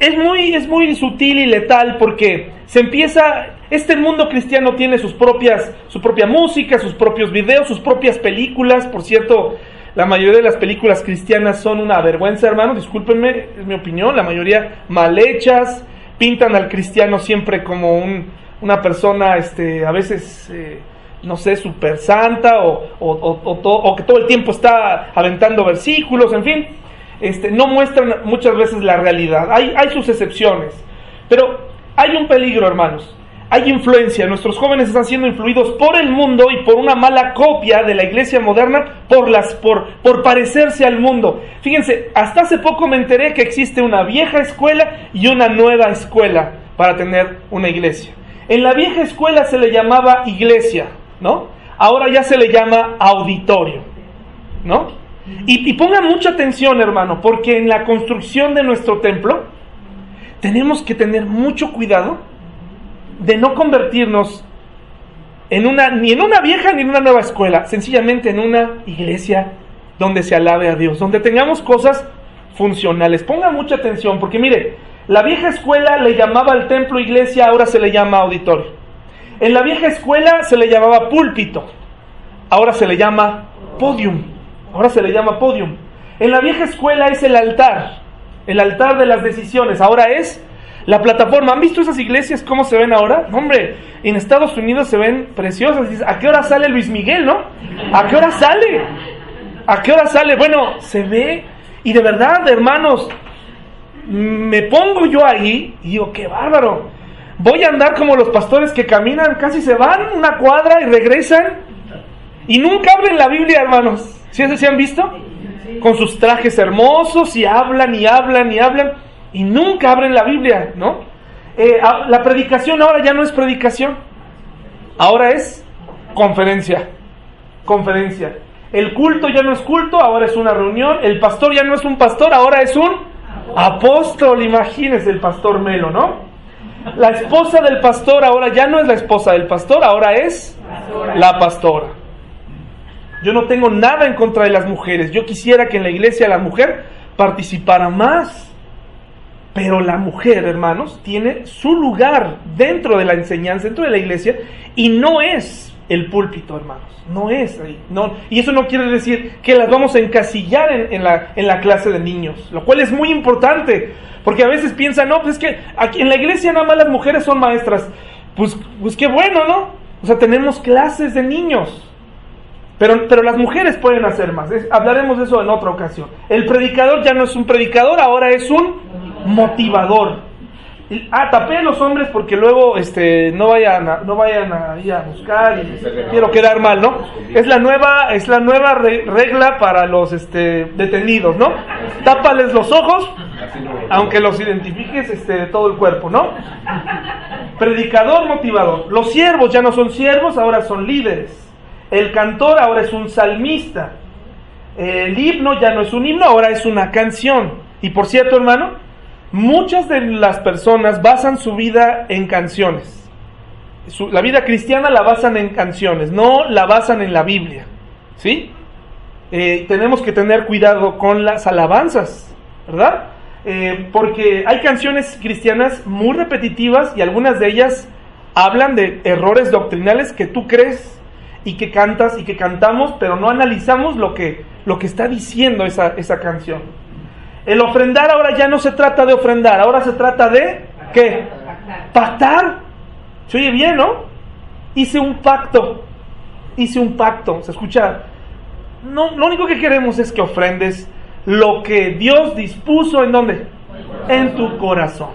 es muy, es muy sutil y letal porque se empieza, este mundo cristiano tiene sus propias, su propia música, sus propios videos, sus propias películas. Por cierto, la mayoría de las películas cristianas son una vergüenza, hermanos, discúlpenme, es mi opinión, la mayoría mal hechas, pintan al cristiano siempre como un, una persona, este, a veces... Eh, no sé, super santa o, o, o, que todo el tiempo está aventando versículos, en fin, este, no muestran muchas veces la realidad. Hay, sus excepciones, pero hay un peligro, hermanos. Hay influencia. Nuestros jóvenes están siendo influidos por el mundo y por una mala copia de la iglesia moderna por, las, por, por parecerse al mundo. Fíjense, hasta hace poco me enteré que existe una vieja escuela y una nueva escuela para tener una iglesia. En la vieja escuela se le llamaba iglesia, ¿no? Ahora ya se le llama auditorio, ¿no? Y, ponga mucha atención, hermano, porque en la construcción de nuestro templo tenemos que tener mucho cuidado de no convertirnos en una, ni en una vieja ni en una nueva escuela, sencillamente en una iglesia donde se alabe a Dios, donde tengamos cosas funcionales. Ponga mucha atención, porque mire, la vieja escuela le llamaba al templo iglesia, ahora se le llama auditorio. En la vieja escuela se le llamaba púlpito, ahora se le llama podium. Ahora se le llama podium. En la vieja escuela es el altar, el altar de las decisiones. Ahora es la plataforma. ¿Han visto esas iglesias cómo se ven ahora? hombre, en Estados Unidos se ven preciosas. ¿A qué hora sale Luis Miguel, no? ¿A qué hora sale? ¿A qué hora sale? Bueno, se ve. Y de verdad, hermanos, me pongo yo ahí y digo, qué bárbaro. Voy a andar como los pastores que caminan, casi se van una cuadra y regresan. Y nunca abren la Biblia, hermanos. ¿Sí, se han visto? Con sus trajes hermosos y hablan y hablan y hablan y nunca abren la Biblia, ¿no? Eh, la predicación ahora ya no es predicación, ahora es conferencia, conferencia. El culto ya no es culto, ahora es una reunión. El pastor ya no es un pastor, ahora es un apóstol. Imagínense el pastor Melo, ¿no? La esposa del pastor ahora ya no es la esposa del pastor, ahora es la pastora. Yo no tengo nada en contra de las mujeres. Yo quisiera que en la iglesia la mujer participara más. Pero la mujer, hermanos, tiene su lugar dentro de la enseñanza, dentro de la iglesia, y no es el púlpito, hermanos. No es ahí. No, y eso no quiere decir que las vamos a encasillar en, la, en la clase de niños, lo cual es muy importante, porque a veces piensan, no, pues es que aquí en la iglesia nada más las mujeres son maestras. Pues, pues qué bueno, ¿no? O sea, tenemos clases de niños. Pero, pero las mujeres pueden hacer más. hablaremos de eso en otra ocasión. El predicador ya no es un predicador, ahora es un motivador. Ah, tapé a los hombres porque luego este, no vayan, a, no vayan a, a buscar y quiero quedar mal, ¿no? Es la nueva, es la nueva regla para los este, detenidos, ¿no? Tápales los ojos, aunque los identifiques este, de todo el cuerpo, ¿no? Predicador, motivador. Los siervos ya no son siervos, ahora son líderes. El cantor ahora es un salmista. El himno ya no es un himno, ahora es una canción. Y por cierto, hermano, muchas de las personas basan su vida en canciones. la vida cristiana la basan en canciones, no la basan en la Biblia. ¿Sí? Eh, tenemos que tener cuidado con las alabanzas, ¿verdad? Eh, porque hay canciones cristianas muy repetitivas y algunas de ellas hablan de errores doctrinales que tú crees y que cantas y que cantamos, pero no analizamos lo que, lo que está diciendo esa, esa canción. El ofrendar ahora ya no se trata de ofrendar, ahora se trata de ¿qué? Pactar. Se oye bien, ¿no? Hice un pacto. Hice un pacto. ¿Se escucha? No, lo único que queremos es que ofrendes lo que Dios dispuso en dónde? En tu corazón.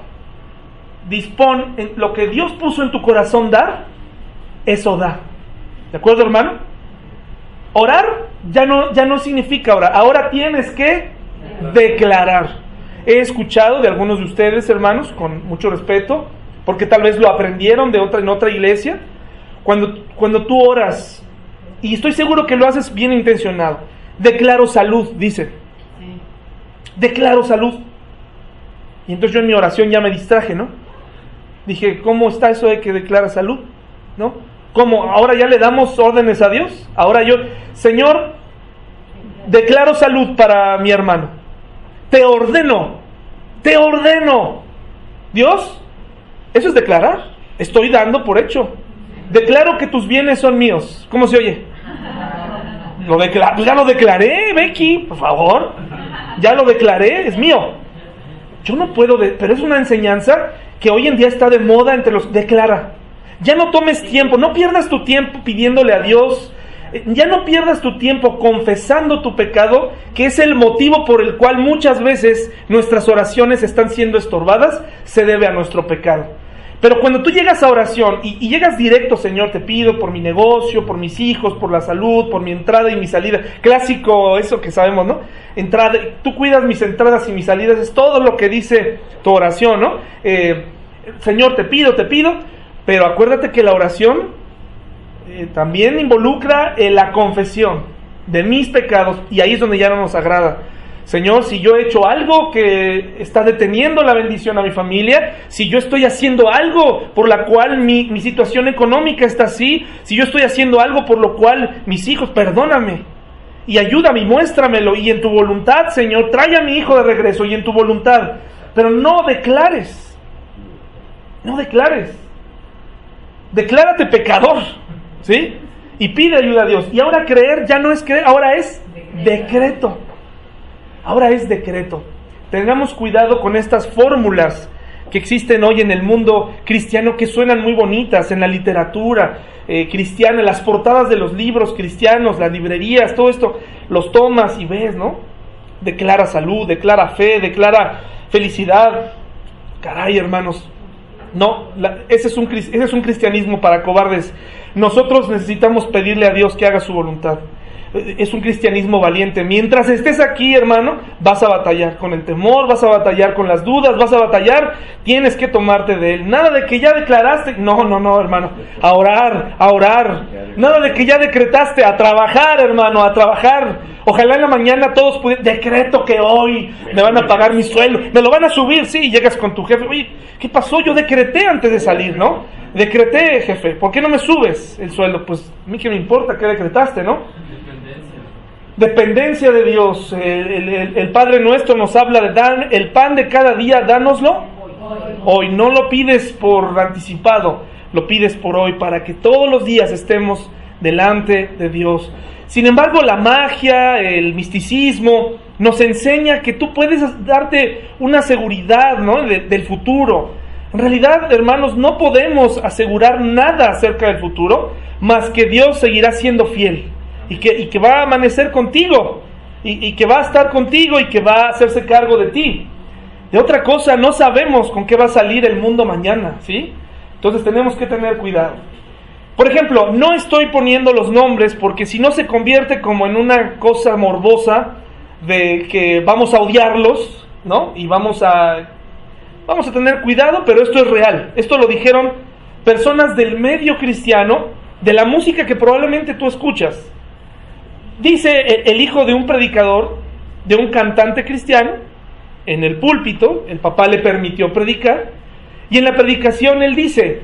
Dispón lo que Dios puso en tu corazón dar, eso da. ¿De acuerdo, hermano? Orar ya no, ya no significa orar. Ahora tienes que declarar. He escuchado de algunos de ustedes, hermanos, con mucho respeto, porque tal vez lo aprendieron de otra, en otra iglesia, cuando, cuando tú oras, y estoy seguro que lo haces bien intencionado, declaro salud, dice. Declaro salud. Y entonces yo en mi oración ya me distraje, ¿no? Dije, ¿cómo está eso de que declara salud? ¿No? ¿Cómo? ¿Ahora ya le damos órdenes a Dios? Ahora yo, Señor, declaro salud para mi hermano. Te ordeno, te ordeno. Dios, eso es declarar. Estoy dando por hecho. Declaro que tus bienes son míos. ¿Cómo se oye? Lo ya lo declaré, Becky, por favor. Ya lo declaré, es mío. Yo no puedo, pero es una enseñanza que hoy en día está de moda entre los... Declara. Ya no tomes tiempo, no pierdas tu tiempo pidiéndole a Dios ya no pierdas tu tiempo confesando tu pecado, que es el motivo por el cual muchas veces nuestras oraciones están siendo estorbadas, se debe a nuestro pecado. Pero cuando tú llegas a oración y, llegas directo, Señor, te pido por mi negocio, por mis hijos, por la salud, por mi entrada y mi salida. Clásico, eso que sabemos, ¿no? Entrada, tú cuidas mis entradas y mis salidas, es todo lo que dice tu oración, ¿no? Eh, Señor, te pido, te pido, pero acuérdate que la oración eh, también involucra en la confesión de mis pecados y ahí es donde ya no nos agrada. Señor, si yo he hecho algo que está deteniendo la bendición a mi familia, si yo estoy haciendo algo por la cual mi, mi situación económica está así, si yo estoy haciendo algo por lo cual mis hijos, perdóname y ayúdame y muéstramelo y en tu voluntad, Señor, trae a mi hijo de regreso y en tu voluntad, pero no declares, no declares, declárate pecador ¿Sí? Y pide ayuda a Dios. Y ahora creer ya no es creer, ahora es decreto. Ahora es decreto. Tengamos cuidado con estas fórmulas que existen hoy en el mundo cristiano que suenan muy bonitas en la literatura eh, cristiana, en las portadas de los libros cristianos, las librerías, todo esto, los tomas y ves, ¿no? Declara salud, declara fe, declara felicidad. Caray, hermanos, no, ese, es un, ese es un cristianismo para cobardes. Nosotros necesitamos pedirle a Dios que haga su voluntad. Es un cristianismo valiente. Mientras estés aquí, hermano, vas a batallar con el temor, vas a batallar con las dudas, vas a batallar, tienes que tomarte de él. Nada de que ya declaraste, no, no, no, hermano, a orar, a orar. Nada de que ya decretaste, a trabajar, hermano, a trabajar. Ojalá en la mañana todos pudieran, decreto que hoy me van a pagar mi sueldo, me lo van a subir, sí, llegas con tu jefe, oye, ¿qué pasó? Yo decreté antes de salir, ¿no? Decreté, jefe, ¿por qué no me subes el sueldo? Pues a mí que me importa qué decretaste, ¿no? Dependencia de Dios. El, Padre nuestro nos habla de dar el pan de cada día, dánoslo hoy. No lo pides por anticipado, lo pides por hoy, para que todos los días estemos delante de Dios. Sin embargo, la magia, el misticismo, nos enseña que tú puedes darte una seguridad del futuro. En realidad, hermanos, no podemos asegurar nada acerca del futuro, más que Dios seguirá siendo fiel y que, va a amanecer contigo y, y, que va a estar contigo y que va a hacerse cargo de ti. De otra cosa, no sabemos con qué va a salir el mundo mañana, ¿sí? Entonces tenemos que tener cuidado. Por ejemplo, no estoy poniendo los nombres porque si no se convierte como en una cosa morbosa de que vamos a odiarlos, ¿no? Y vamos a vamos a tener cuidado, pero esto es real. Esto lo dijeron personas del medio cristiano, de la música que probablemente tú escuchas. Dice el hijo de un predicador, de un cantante cristiano, en el púlpito, el papá le permitió predicar, y en la predicación él dice,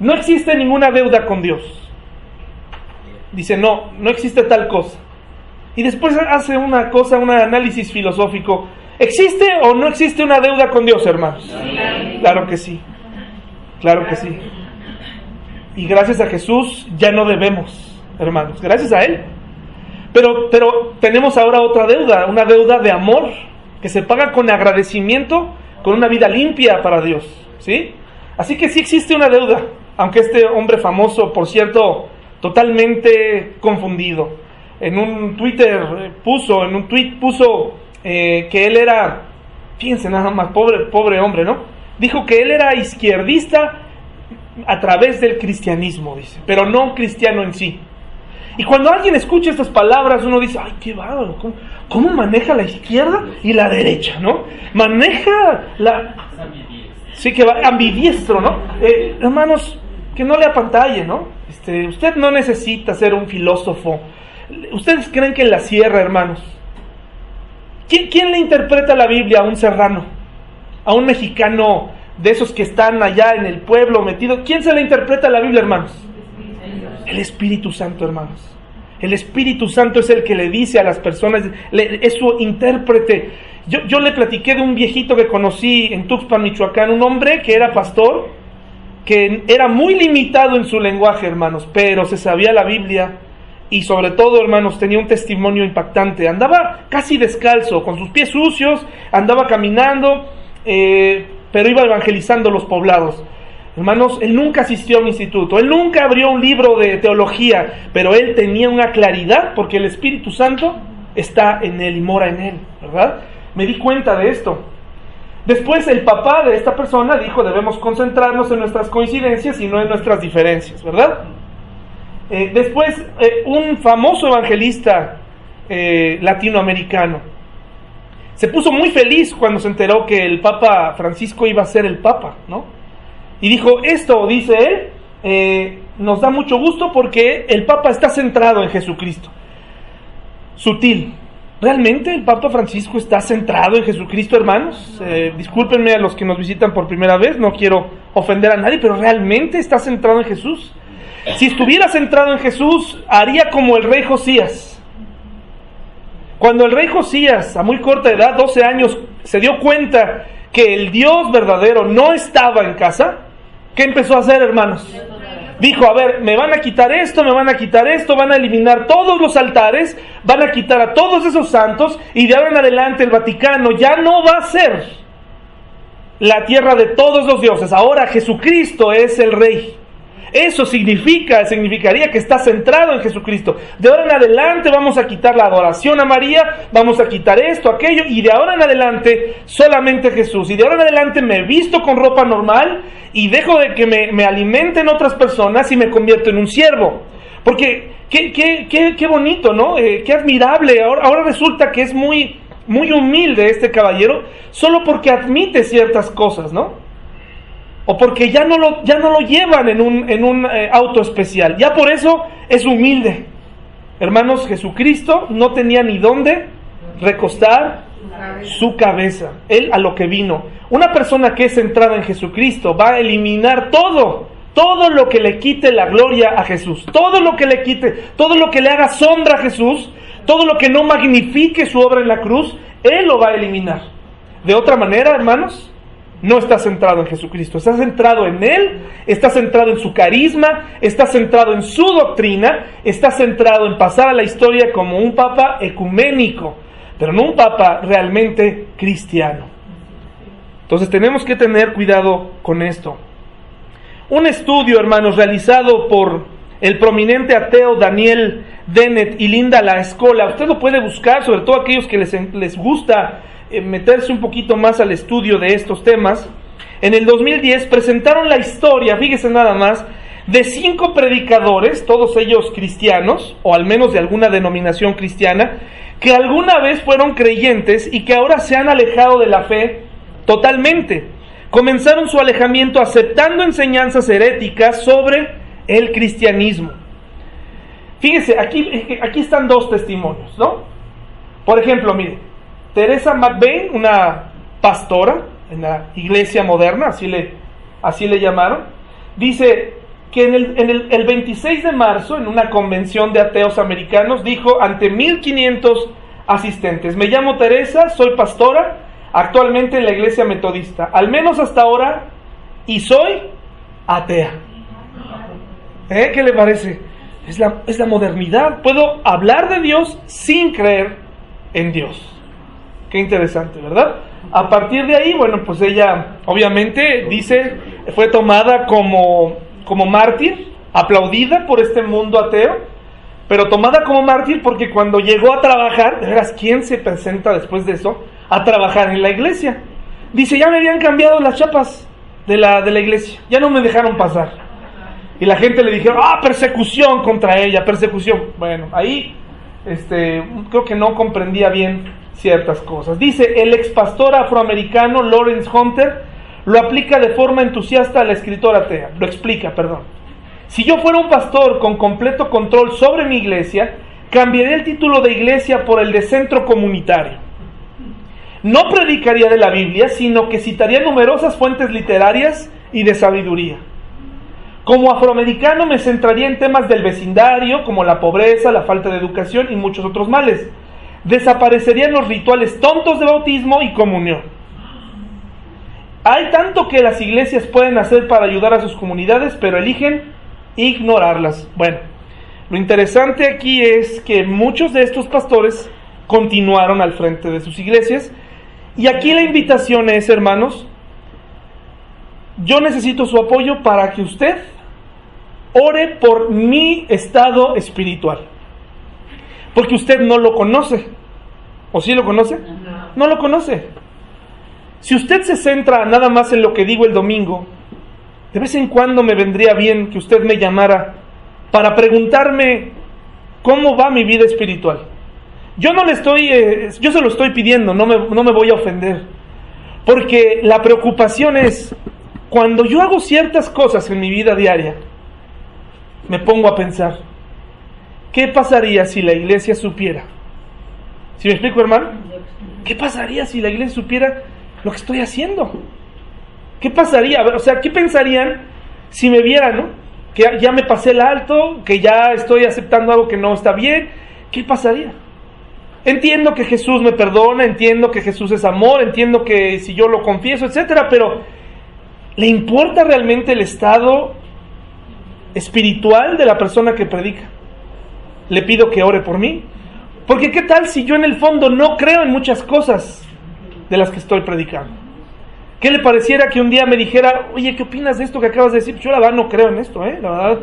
no existe ninguna deuda con Dios. Dice, no, no existe tal cosa. Y después hace una cosa, un análisis filosófico. ¿Existe o no existe una deuda con Dios, hermanos? Claro que sí. Claro que sí. Y gracias a Jesús ya no debemos, hermanos. Gracias a Él. Pero, pero tenemos ahora otra deuda, una deuda de amor que se paga con agradecimiento, con una vida limpia para Dios. ¿Sí? Así que sí existe una deuda, aunque este hombre famoso, por cierto, totalmente confundido. En un Twitter puso, en un tweet puso eh, que él era, fíjense nada más, pobre, pobre hombre, ¿no? Dijo que él era izquierdista a través del cristianismo, dice, pero no cristiano en sí. Y cuando alguien escucha estas palabras, uno dice, ay, qué bárbaro, ¿cómo, maneja la izquierda y la derecha, no? Maneja la... Sí, que va ambidiestro, ¿no? Eh, hermanos, que no le apantalle, ¿no? Este, usted no necesita ser un filósofo. ¿Ustedes creen que en la sierra, hermanos, ¿Quién, le interpreta la Biblia a un serrano? A un mexicano de esos que están allá en el pueblo metido. ¿Quién se le interpreta la Biblia, hermanos? El Espíritu Santo, hermanos. El Espíritu Santo es el que le dice a las personas, es su intérprete. Yo, yo le platiqué de un viejito que conocí en Tuxpan, Michoacán, un hombre que era pastor, que era muy limitado en su lenguaje, hermanos, pero se sabía la Biblia y sobre todo, hermanos, tenía un testimonio impactante. Andaba casi descalzo, con sus pies sucios, andaba caminando, eh, pero iba evangelizando los poblados. Hermanos, él nunca asistió a un instituto, él nunca abrió un libro de teología, pero él tenía una claridad porque el Espíritu Santo está en él y mora en él, ¿verdad? Me di cuenta de esto. Después el papá de esta persona dijo, debemos concentrarnos en nuestras coincidencias y no en nuestras diferencias, ¿verdad? Eh, después, eh, un famoso evangelista eh, latinoamericano se puso muy feliz cuando se enteró que el Papa Francisco iba a ser el Papa, ¿no? Y dijo, esto, dice él, nos da mucho gusto porque el Papa está centrado en Jesucristo. Sutil. ¿Realmente el Papa Francisco está centrado en Jesucristo, hermanos? discúlpenme a los que nos visitan por primera vez, no quiero ofender a nadie, pero ¿realmente está centrado en Jesús? Si estuviera centrado en Jesús, haría como el rey Josías. Cuando el rey Josías, a muy corta edad, 12 años, se dio cuenta que el Dios verdadero no estaba en casa, ¿qué empezó a hacer, hermanos? Dijo, a ver, me van a quitar esto, me van a quitar esto, van a eliminar todos los altares, van a quitar a todos esos santos y de ahora en adelante el Vaticano ya no va a ser la tierra de todos los dioses. Ahora Jesucristo es el rey. Eso significa, significaría que está centrado en Jesucristo. De ahora en adelante vamos a quitar la adoración a María, vamos a quitar esto, aquello, y de ahora en adelante solamente Jesús. Y de ahora en adelante me visto con ropa normal y dejo de que me, alimenten otras personas y me convierto en un siervo. Porque qué, qué, qué, qué bonito, ¿no? Eh, qué admirable. Ahora, ahora resulta que es muy, muy humilde este caballero solo porque admite ciertas cosas, ¿no? O porque ya no lo, ya no lo llevan en un, en un eh, auto especial. Ya por eso es humilde. Hermanos, Jesucristo no tenía ni dónde recostar su cabeza. Él a lo que vino. Una persona que es centrada en Jesucristo va a eliminar todo, todo lo que le quite la gloria a Jesús, todo lo que le quite, todo lo que le haga sombra a Jesús, todo lo que no magnifique su obra en la cruz, Él lo va a eliminar. De otra manera, hermanos, no está centrado en Jesucristo, está centrado en Él, está centrado en su carisma, está centrado en su doctrina, está centrado en pasar a la historia como un papa ecuménico, pero no un papa realmente cristiano. Entonces tenemos que tener cuidado con esto. Un estudio, hermanos, realizado por el prominente ateo Daniel Dennett y Linda La Escola, usted lo puede buscar, sobre todo aquellos que les, les gusta meterse un poquito más al estudio de estos temas, en el 2010 presentaron la historia, fíjese nada más, de cinco predicadores, todos ellos cristianos, o al menos de alguna denominación cristiana, que alguna vez fueron creyentes y que ahora se han alejado de la fe totalmente. Comenzaron su alejamiento aceptando enseñanzas heréticas sobre el cristianismo. Fíjese, aquí, aquí están dos testimonios, ¿no? Por ejemplo, mire, Teresa McVeigh, una pastora en la iglesia moderna, así le, así le llamaron, dice que en, el, en el, el 26 de marzo, en una convención de ateos americanos, dijo ante 1500 asistentes, me llamo Teresa, soy pastora, actualmente en la iglesia metodista, al menos hasta ahora, y soy atea. ¿Eh? ¿Qué le parece? Es la, es la modernidad. Puedo hablar de Dios sin creer en Dios. Interesante, ¿verdad? A partir de ahí, bueno, pues ella obviamente dice, fue tomada como, como mártir, aplaudida por este mundo ateo, pero tomada como mártir porque cuando llegó a trabajar, de veras, ¿quién se presenta después de eso a trabajar en la iglesia? Dice, ya me habían cambiado las chapas de la, de la iglesia, ya no me dejaron pasar. Y la gente le dijeron, ah, persecución contra ella, persecución. Bueno, ahí este, creo que no comprendía bien ciertas cosas. Dice, el ex pastor afroamericano Lawrence Hunter lo aplica de forma entusiasta a la escritora atea, lo explica, perdón. Si yo fuera un pastor con completo control sobre mi iglesia, cambiaría el título de iglesia por el de centro comunitario. No predicaría de la Biblia, sino que citaría numerosas fuentes literarias y de sabiduría. Como afroamericano me centraría en temas del vecindario, como la pobreza, la falta de educación y muchos otros males desaparecerían los rituales tontos de bautismo y comunión. Hay tanto que las iglesias pueden hacer para ayudar a sus comunidades, pero eligen ignorarlas. Bueno, lo interesante aquí es que muchos de estos pastores continuaron al frente de sus iglesias. Y aquí la invitación es, hermanos, yo necesito su apoyo para que usted ore por mi estado espiritual. Porque usted no lo conoce. ¿O sí lo conoce? No lo conoce. Si usted se centra nada más en lo que digo el domingo, de vez en cuando me vendría bien que usted me llamara para preguntarme cómo va mi vida espiritual. Yo no le estoy, eh, yo se lo estoy pidiendo, no me, no me voy a ofender. Porque la preocupación es, cuando yo hago ciertas cosas en mi vida diaria, me pongo a pensar, ¿qué pasaría si la iglesia supiera ¿Si me explico, hermano? ¿Qué pasaría si la iglesia supiera lo que estoy haciendo? ¿Qué pasaría? O sea, ¿qué pensarían si me vieran, no? Que ya me pasé el alto, que ya estoy aceptando algo que no está bien. ¿Qué pasaría? Entiendo que Jesús me perdona, entiendo que Jesús es amor, entiendo que si yo lo confieso, etcétera, pero ¿le importa realmente el estado espiritual de la persona que predica? Le pido que ore por mí. Porque qué tal si yo en el fondo no creo en muchas cosas de las que estoy predicando. ¿Qué le pareciera que un día me dijera, oye, ¿qué opinas de esto que acabas de decir? Yo la verdad no creo en esto, ¿eh? La verdad,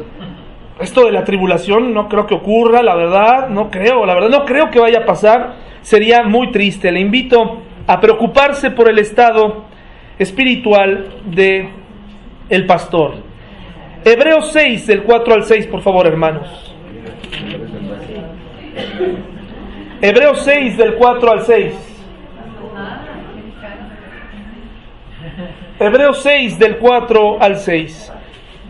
esto de la tribulación no creo que ocurra, la verdad, no creo, la verdad no creo que vaya a pasar. Sería muy triste. Le invito a preocuparse por el estado espiritual de el pastor. Hebreos 6, del 4 al 6, por favor, hermanos. Hebreos 6 del 4 al 6. Hebreos 6 del 4 al 6.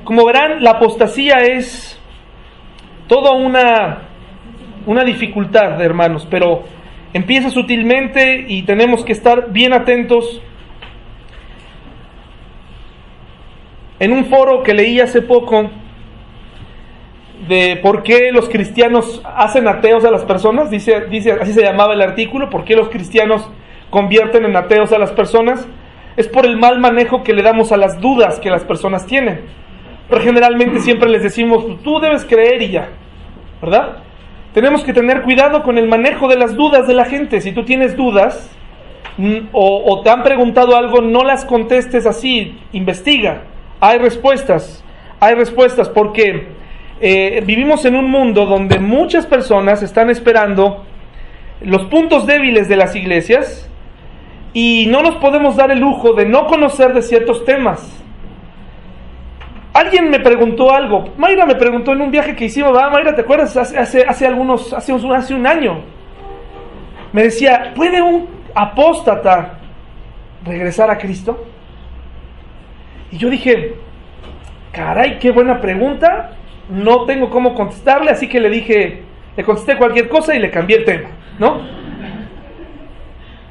Como verán, la apostasía es toda una, una dificultad, hermanos, pero empieza sutilmente y tenemos que estar bien atentos. En un foro que leí hace poco, de por qué los cristianos hacen ateos a las personas, dice, dice, así se llamaba el artículo, por qué los cristianos convierten en ateos a las personas, es por el mal manejo que le damos a las dudas que las personas tienen. Pero generalmente siempre les decimos, tú debes creer y ya, ¿verdad? Tenemos que tener cuidado con el manejo de las dudas de la gente. Si tú tienes dudas mm, o, o te han preguntado algo, no las contestes así, investiga. Hay respuestas, hay respuestas porque eh, vivimos en un mundo donde muchas personas están esperando los puntos débiles de las iglesias y no nos podemos dar el lujo de no conocer de ciertos temas. Alguien me preguntó algo, Mayra me preguntó en un viaje que hicimos, Mayra, ¿te acuerdas? Hace, hace, algunos, hace un año. Me decía, ¿puede un apóstata regresar a Cristo? Y yo dije, caray, qué buena pregunta no tengo cómo contestarle, así que le dije, le contesté cualquier cosa y le cambié el tema, ¿no?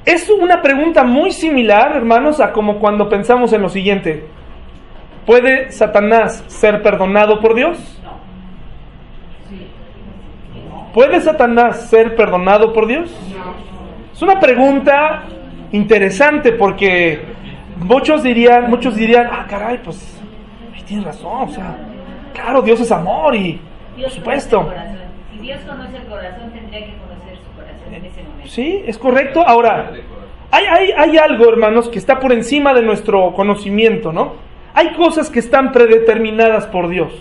Es una pregunta muy similar, hermanos, a como cuando pensamos en lo siguiente. ¿Puede Satanás ser perdonado por Dios? ¿Puede Satanás ser perdonado por Dios? Es una pregunta interesante porque muchos dirían, muchos dirían, ah, caray, pues tienes razón, o sea, claro, Dios es amor y por supuesto. Si Dios conoce el corazón, tendría que conocer su corazón en ese momento. Sí, es correcto. Ahora, hay, hay, hay algo, hermanos, que está por encima de nuestro conocimiento, ¿no? Hay cosas que están predeterminadas por Dios.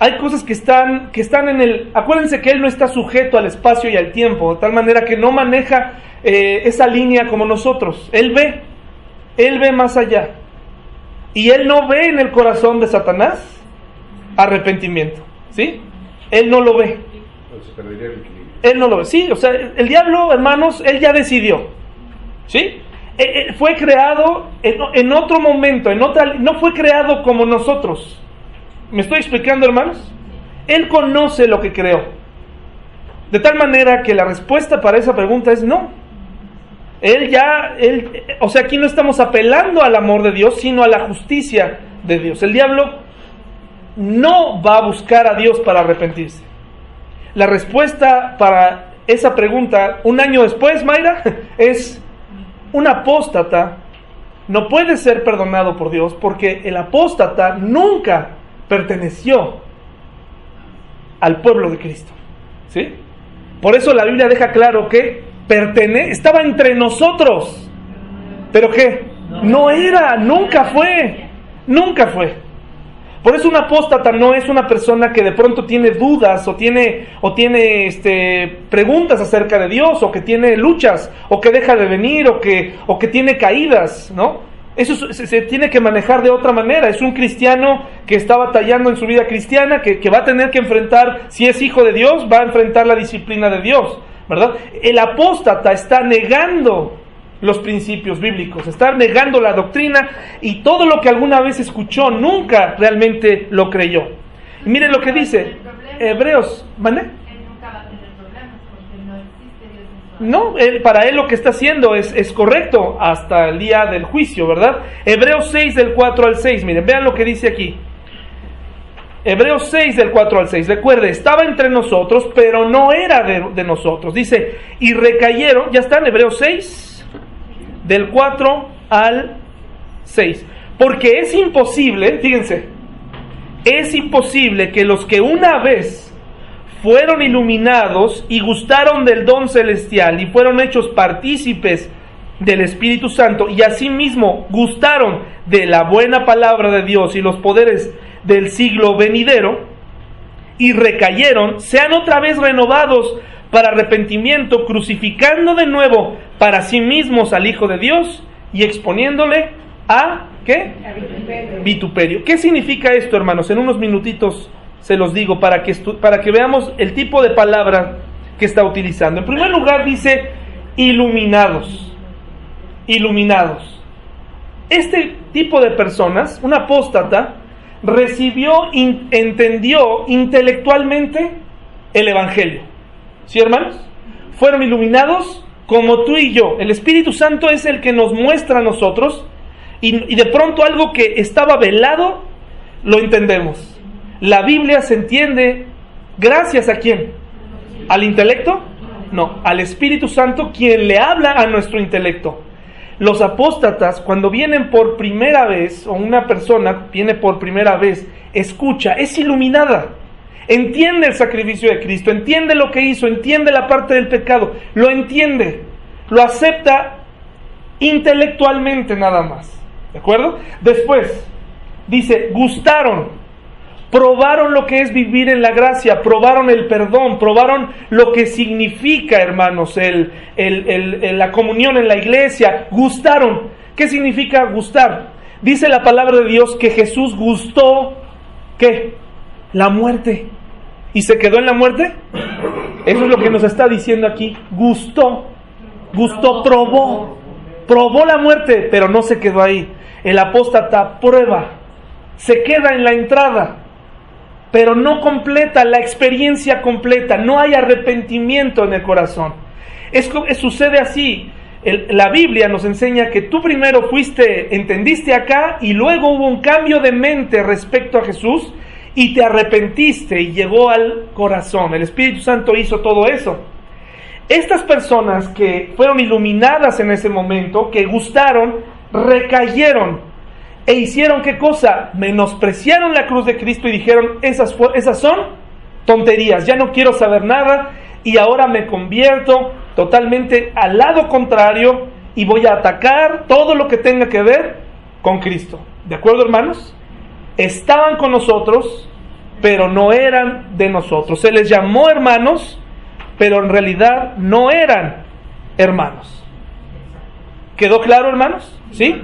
Hay cosas que están, que están en el... Acuérdense que Él no está sujeto al espacio y al tiempo, de tal manera que no maneja eh, esa línea como nosotros. Él ve, Él ve más allá. Y Él no ve en el corazón de Satanás arrepentimiento. ¿Sí? Él no lo ve. Él no lo ve. Sí, o sea, el diablo, hermanos, Él ya decidió. ¿Sí? E, e, fue creado en, otro momento, en otra, no fue creado como nosotros. ¿Me estoy explicando, hermanos? Él conoce lo que creó. De tal manera que la respuesta para esa pregunta es no. Él ya, él, o sea, aquí no estamos apelando al amor de Dios, sino a la justicia de Dios. El diablo no va a buscar a Dios para arrepentirse. La respuesta para esa pregunta, un año después, Mayra, <laughs> es un apóstata no puede ser perdonado por Dios porque el apóstata nunca perteneció al pueblo de Cristo. ¿Sí? Por eso la Biblia deja claro que pertene estaba entre nosotros. Pero qué? No era, nunca fue. Nunca fue. Por eso un apóstata no es una persona que de pronto tiene dudas o tiene, o tiene este, preguntas acerca de Dios o que tiene luchas o que deja de venir o que, o que tiene caídas, ¿no? Eso se, tiene que manejar de otra manera. Es un cristiano que está batallando en su vida cristiana, que, que va a tener que enfrentar, si es hijo de Dios, va a enfrentar la disciplina de Dios, ¿verdad? El apóstata está negando los principios bíblicos, estar negando la doctrina y todo lo que alguna vez escuchó nunca realmente lo creyó. Y miren lo que dice Hebreos, ¿vale? No, para él lo que está haciendo es, es, correcto hasta el día del juicio, ¿verdad? Hebreos 6 del 4 al 6, miren, vean lo que dice aquí. Hebreos 6 del 4 al 6, recuerde, estaba entre nosotros, pero no era de, nosotros. Dice, y recayeron, ya está en Hebreos 6, del 4 al 6. Porque es imposible, fíjense, es imposible que los que una vez fueron iluminados y gustaron del don celestial y fueron hechos partícipes del Espíritu Santo y asimismo gustaron de la buena palabra de Dios y los poderes del siglo venidero y recayeron, sean otra vez renovados para arrepentimiento, crucificando de nuevo para sí mismos al Hijo de Dios y exponiéndole a ¿qué? vituperio. ¿Qué significa esto, hermanos? En unos minutitos se los digo para que, para que veamos el tipo de palabra que está utilizando. En primer lugar dice iluminados. Iluminados. Este tipo de personas, un apóstata, recibió, entendió intelectualmente el Evangelio. ¿Sí, hermanos? Fueron iluminados como tú y yo. El Espíritu Santo es el que nos muestra a nosotros y, de pronto algo que estaba velado, lo entendemos. La Biblia se entiende gracias a quién? ¿Al intelecto? No, al Espíritu Santo quien le habla a nuestro intelecto. Los apóstatas, cuando vienen por primera vez, o una persona viene por primera vez, escucha, es iluminada entiende el sacrificio de Cristo, entiende lo que hizo, entiende la parte del pecado, lo entiende, lo acepta intelectualmente nada más. ¿De acuerdo? Después, dice, gustaron, probaron lo que es vivir en la gracia, probaron el perdón, probaron lo que significa, hermanos, el, la comunión en la iglesia, gustaron. ¿Qué significa gustar? Dice la palabra de Dios que Jesús gustó, ¿qué? La muerte y se quedó en la muerte? Eso es lo que nos está diciendo aquí. Gustó, gustó, probó, probó la muerte, pero no se quedó ahí. El apóstata prueba, se queda en la entrada, pero no completa la experiencia completa, no hay arrepentimiento en el corazón. Es, sucede así. la Biblia nos enseña que tú primero fuiste, entendiste acá y luego hubo un cambio de mente respecto a Jesús y te arrepentiste y llegó al corazón. El Espíritu Santo hizo todo eso. Estas personas que fueron iluminadas en ese momento, que gustaron, recayeron e hicieron qué cosa? Menospreciaron la cruz de Cristo y dijeron, esas, esas son tonterías, ya no quiero saber nada y ahora me convierto totalmente al lado contrario y voy a atacar todo lo que tenga que ver con Cristo. ¿De acuerdo, hermanos? Estaban con nosotros, pero no eran de nosotros. Se les llamó hermanos, pero en realidad no eran hermanos. ¿Quedó claro, hermanos? ¿Sí?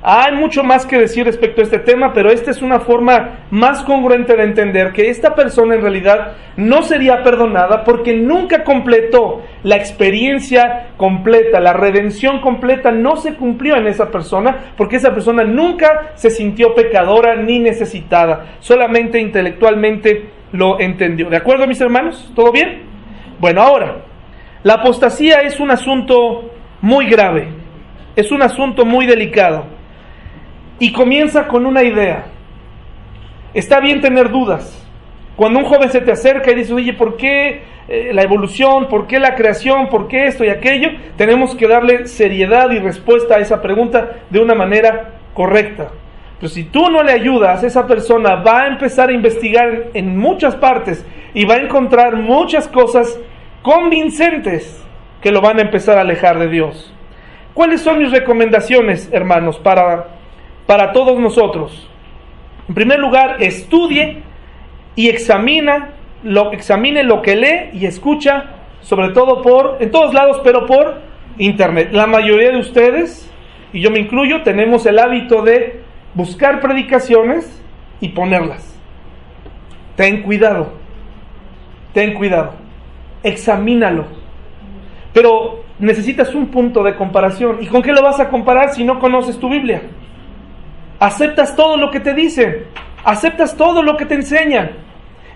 Hay mucho más que decir respecto a este tema, pero esta es una forma más congruente de entender que esta persona en realidad no sería perdonada porque nunca completó la experiencia completa, la redención completa no se cumplió en esa persona porque esa persona nunca se sintió pecadora ni necesitada, solamente intelectualmente lo entendió. ¿De acuerdo, mis hermanos? ¿Todo bien? Bueno, ahora, la apostasía es un asunto muy grave, es un asunto muy delicado y comienza con una idea. Está bien tener dudas. Cuando un joven se te acerca y dice, oye, ¿por qué eh, la evolución? ¿Por qué la creación? ¿Por qué esto y aquello? Tenemos que darle seriedad y respuesta a esa pregunta de una manera correcta. Pero si tú no le ayudas, esa persona va a empezar a investigar en muchas partes y va a encontrar muchas cosas convincentes que lo van a empezar a alejar de Dios. ¿Cuáles son mis recomendaciones, hermanos, para para todos nosotros. En primer lugar, estudie y examina lo, examine lo que lee y escucha, sobre todo por, en todos lados, pero por internet. La mayoría de ustedes, y yo me incluyo, tenemos el hábito de buscar predicaciones y ponerlas. Ten cuidado, ten cuidado, examínalo. Pero necesitas un punto de comparación. ¿Y con qué lo vas a comparar si no conoces tu Biblia? Aceptas todo lo que te dicen, aceptas todo lo que te enseñan.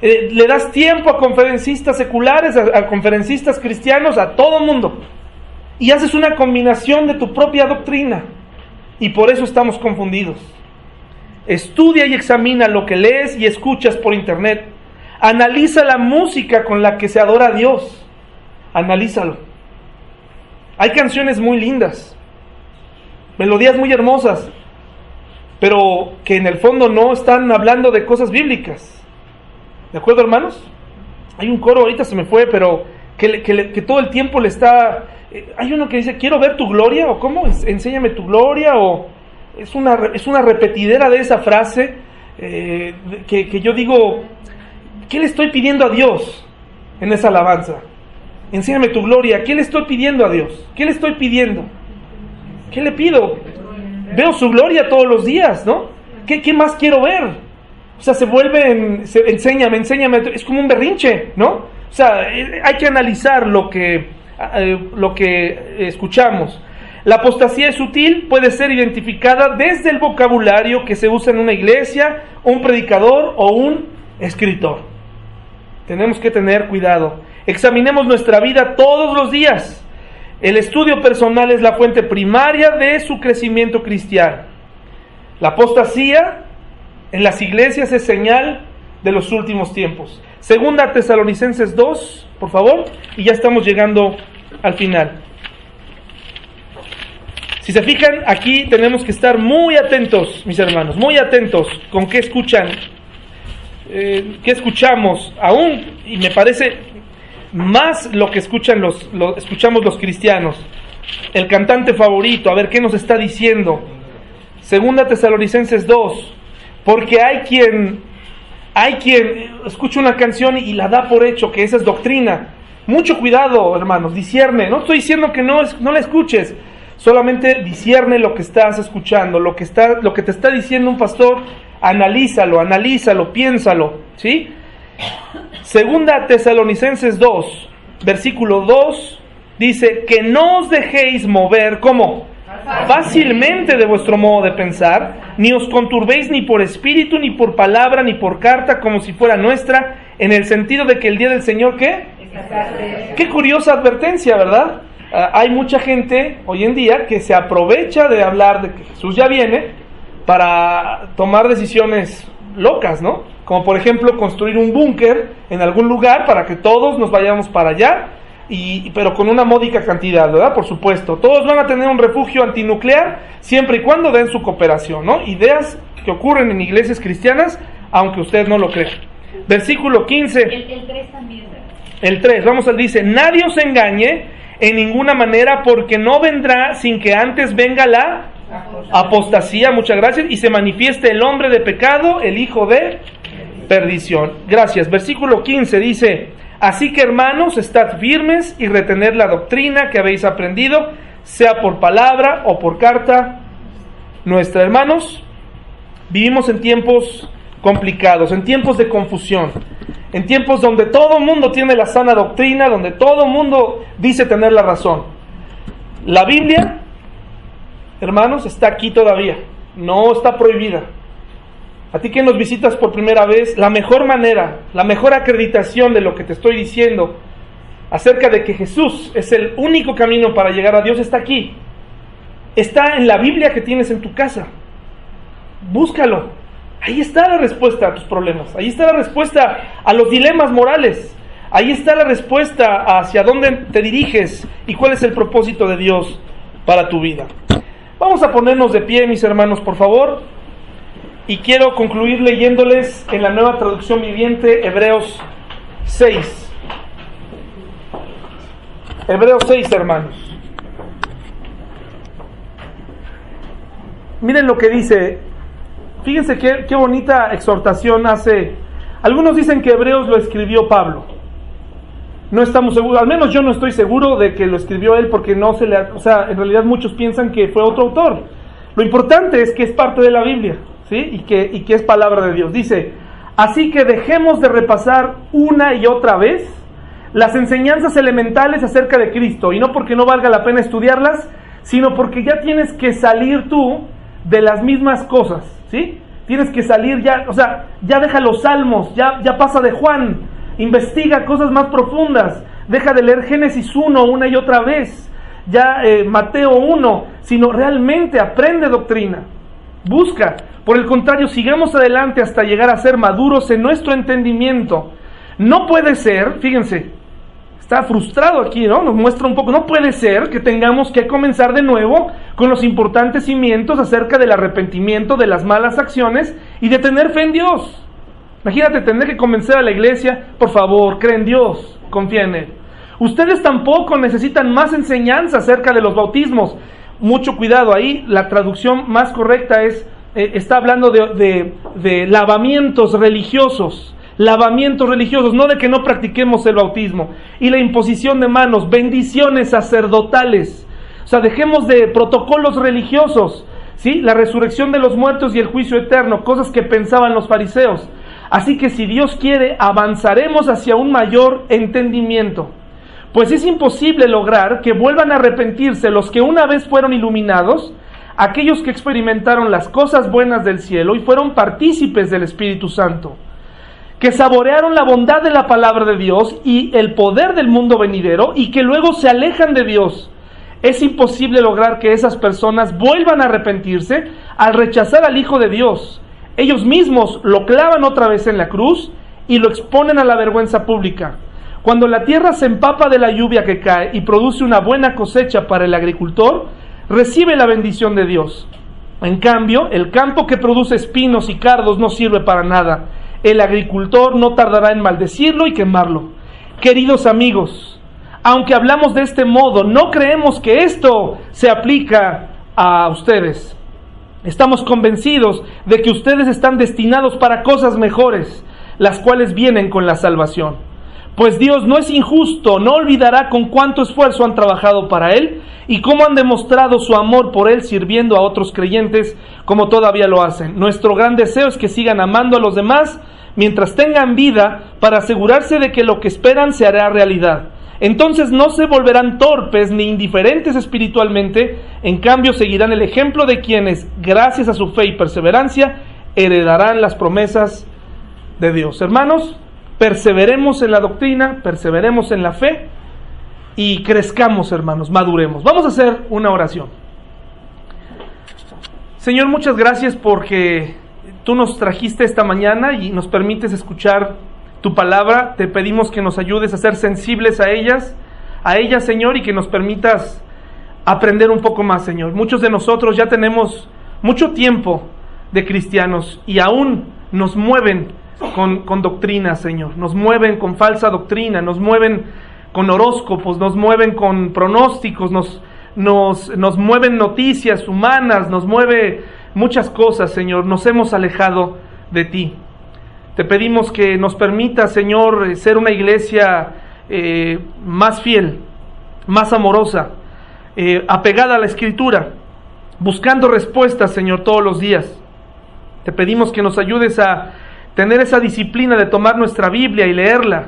Eh, le das tiempo a conferencistas seculares, a, conferencistas cristianos, a todo mundo. Y haces una combinación de tu propia doctrina. Y por eso estamos confundidos. Estudia y examina lo que lees y escuchas por internet. Analiza la música con la que se adora a Dios. Analízalo. Hay canciones muy lindas, melodías muy hermosas, pero que en el fondo no están hablando de cosas bíblicas. ¿De acuerdo, hermanos? Hay un coro, ahorita se me fue, pero que, que, todo el tiempo le está... Eh, hay uno que dice, quiero ver tu gloria, o cómo, enséñame tu gloria, o es una, es una repetidera de esa frase eh, que, que yo digo, ¿qué le estoy pidiendo a Dios en esa alabanza? Enséñame tu gloria, ¿qué le estoy pidiendo a Dios? ¿Qué le estoy pidiendo? ¿Qué le pido? Veo su gloria todos los días, ¿no? ¿Qué, más quiero ver? O sea, se vuelve, en, enséñame, enséñame, es como un berrinche, ¿no? O sea, eh, hay que analizar lo que, eh, lo que escuchamos. La apostasía es sutil, puede ser identificada desde el vocabulario que se usa en una iglesia, un predicador o un escritor. Tenemos que tener cuidado. Examinemos nuestra vida todos los días. El estudio personal es la fuente primaria de su crecimiento cristiano. La apostasía en las iglesias es señal de los últimos tiempos. Segunda Tesalonicenses 2, por favor, y ya estamos llegando al final. Si se fijan, aquí tenemos que estar muy atentos, mis hermanos, muy atentos con qué escuchan, eh, qué escuchamos aún, y me parece más lo que escuchan los, escuchamos los cristianos. El cantante favorito, a ver qué nos está diciendo. Segunda Tesalonicenses 2, porque hay quien, hay quien escucha una canción y la da por hecho que esa es doctrina. Mucho cuidado, hermanos, discierne. No estoy diciendo que no, no la escuches, solamente discierne lo que estás escuchando, lo que, está, lo que te está diciendo un pastor, analízalo, analízalo, piénsalo, ¿sí? Segunda Tesalonicenses 2, versículo 2, dice que no os dejéis mover, ¿cómo? Fácilmente de vuestro modo de pensar, ni os conturbéis ni por espíritu, ni por palabra, ni por carta, como si fuera nuestra, en el sentido de que el día del Señor, ¿qué? Qué curiosa advertencia, ¿verdad? Ah, hay mucha gente hoy en día que se aprovecha de hablar de que Jesús ya viene para tomar decisiones locas, ¿no? Como por ejemplo construir un búnker en algún lugar para que todos nos vayamos para allá y, pero con una módica cantidad, ¿verdad? Por supuesto. Todos van a tener un refugio antinuclear siempre y cuando den su cooperación, ¿no? Ideas que ocurren en iglesias cristianas, aunque usted no lo crea. Versículo 15. El, el 3 también, ¿verdad? El 3, vamos al dice, nadie os engañe en ninguna manera porque no vendrá sin que antes venga la apostasía, muchas gracias, y se manifieste el hombre de pecado, el hijo de perdición. Gracias. Versículo 15 dice, así que hermanos, estad firmes y retened la doctrina que habéis aprendido, sea por palabra o por carta nuestra. Hermanos, vivimos en tiempos complicados, en tiempos de confusión, en tiempos donde todo el mundo tiene la sana doctrina, donde todo el mundo dice tener la razón. La Biblia, hermanos, está aquí todavía, no está prohibida. A ti que nos visitas por primera vez, la mejor manera, la mejor acreditación de lo que te estoy diciendo acerca de que Jesús es el único camino para llegar a Dios está aquí. Está en la Biblia que tienes en tu casa. Búscalo. Ahí está la respuesta a tus problemas. Ahí está la respuesta a los dilemas morales. Ahí está la respuesta hacia dónde te diriges y cuál es el propósito de Dios para tu vida. Vamos a ponernos de pie, mis hermanos, por favor. Y quiero concluir leyéndoles en la nueva traducción viviente Hebreos 6. Hebreos 6, hermanos. Miren lo que dice. Fíjense qué, qué bonita exhortación hace. Algunos dicen que Hebreos lo escribió Pablo. No estamos seguros, al menos yo no estoy seguro de que lo escribió él porque no se le... O sea, en realidad muchos piensan que fue otro autor. Lo importante es que es parte de la Biblia, Y que, y que es palabra de Dios. Dice, así que dejemos de repasar una y otra vez las enseñanzas elementales acerca de Cristo. Y no porque no valga la pena estudiarlas, sino porque ya tienes que salir tú de las mismas cosas, ¿sí? Tienes que salir ya, o sea, ya deja los salmos, ya, ya pasa de Juan, investiga cosas más profundas, deja de leer Génesis 1 una y otra vez, ya eh, Mateo 1, sino realmente aprende doctrina, busca. Por el contrario, sigamos adelante hasta llegar a ser maduros en nuestro entendimiento. No puede ser, fíjense, está frustrado aquí, ¿no? Nos muestra un poco, no puede ser que tengamos que comenzar de nuevo con los importantes cimientos acerca del arrepentimiento de las malas acciones y de tener fe en Dios. Imagínate tener que convencer a la iglesia, por favor, cree en Dios, confía en Él. Ustedes tampoco necesitan más enseñanza acerca de los bautismos. Mucho cuidado ahí, la traducción más correcta es, eh, está hablando de, de, lavamientos religiosos lavamientos religiosos, no de que no practiquemos el bautismo, y la imposición de manos, bendiciones sacerdotales. O sea, dejemos de protocolos religiosos, ¿sí? La resurrección de los muertos y el juicio eterno, cosas que pensaban los fariseos. Así que si Dios quiere, avanzaremos hacia un mayor entendimiento. Pues es imposible lograr que vuelvan a arrepentirse los que una vez fueron iluminados, aquellos que experimentaron las cosas buenas del cielo y fueron partícipes del Espíritu Santo que saborearon la bondad de la palabra de Dios y el poder del mundo venidero y que luego se alejan de Dios. Es imposible lograr que esas personas vuelvan a arrepentirse al rechazar al Hijo de Dios. Ellos mismos lo clavan otra vez en la cruz y lo exponen a la vergüenza pública. Cuando la tierra se empapa de la lluvia que cae y produce una buena cosecha para el agricultor, recibe la bendición de Dios. En cambio, el campo que produce espinos y cardos no sirve para nada el agricultor no tardará en maldecirlo y quemarlo. Queridos amigos, aunque hablamos de este modo, no creemos que esto se aplica a ustedes. Estamos convencidos de que ustedes están destinados para cosas mejores, las cuales vienen con la salvación. Pues Dios no es injusto, no olvidará con cuánto esfuerzo han trabajado para Él y cómo han demostrado su amor por Él sirviendo a otros creyentes como todavía lo hacen. Nuestro gran deseo es que sigan amando a los demás mientras tengan vida para asegurarse de que lo que esperan se hará realidad. Entonces no se volverán torpes ni indiferentes espiritualmente, en cambio seguirán el ejemplo de quienes, gracias a su fe y perseverancia, heredarán las promesas de Dios. Hermanos, perseveremos en la doctrina, perseveremos en la fe y crezcamos, hermanos, maduremos. Vamos a hacer una oración. Señor, muchas gracias porque tú nos trajiste esta mañana y nos permites escuchar tu palabra. Te pedimos que nos ayudes a ser sensibles a ellas, a ella, Señor, y que nos permitas aprender un poco más, Señor. Muchos de nosotros ya tenemos mucho tiempo de cristianos y aún nos mueven con, doctrina, Señor. Nos mueven con falsa doctrina, nos mueven con horóscopos, nos mueven con pronósticos, nos, nos, nos mueven noticias humanas, nos mueve muchas cosas, Señor. Nos hemos alejado de ti. Te pedimos que nos permita, Señor, ser una iglesia eh, más fiel, más amorosa, eh, apegada a la Escritura, buscando respuestas, Señor, todos los días. Te pedimos que nos ayudes a tener esa disciplina de tomar nuestra Biblia y leerla.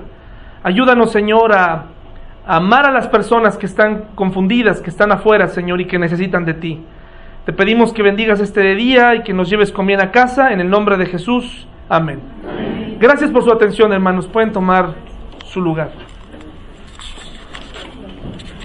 Ayúdanos, Señor, a, amar a las personas que están confundidas, que están afuera, Señor, y que necesitan de ti. Te pedimos que bendigas este día y que nos lleves con bien a casa, en el nombre de Jesús. Amén. Gracias por su atención, hermanos. Pueden tomar su lugar.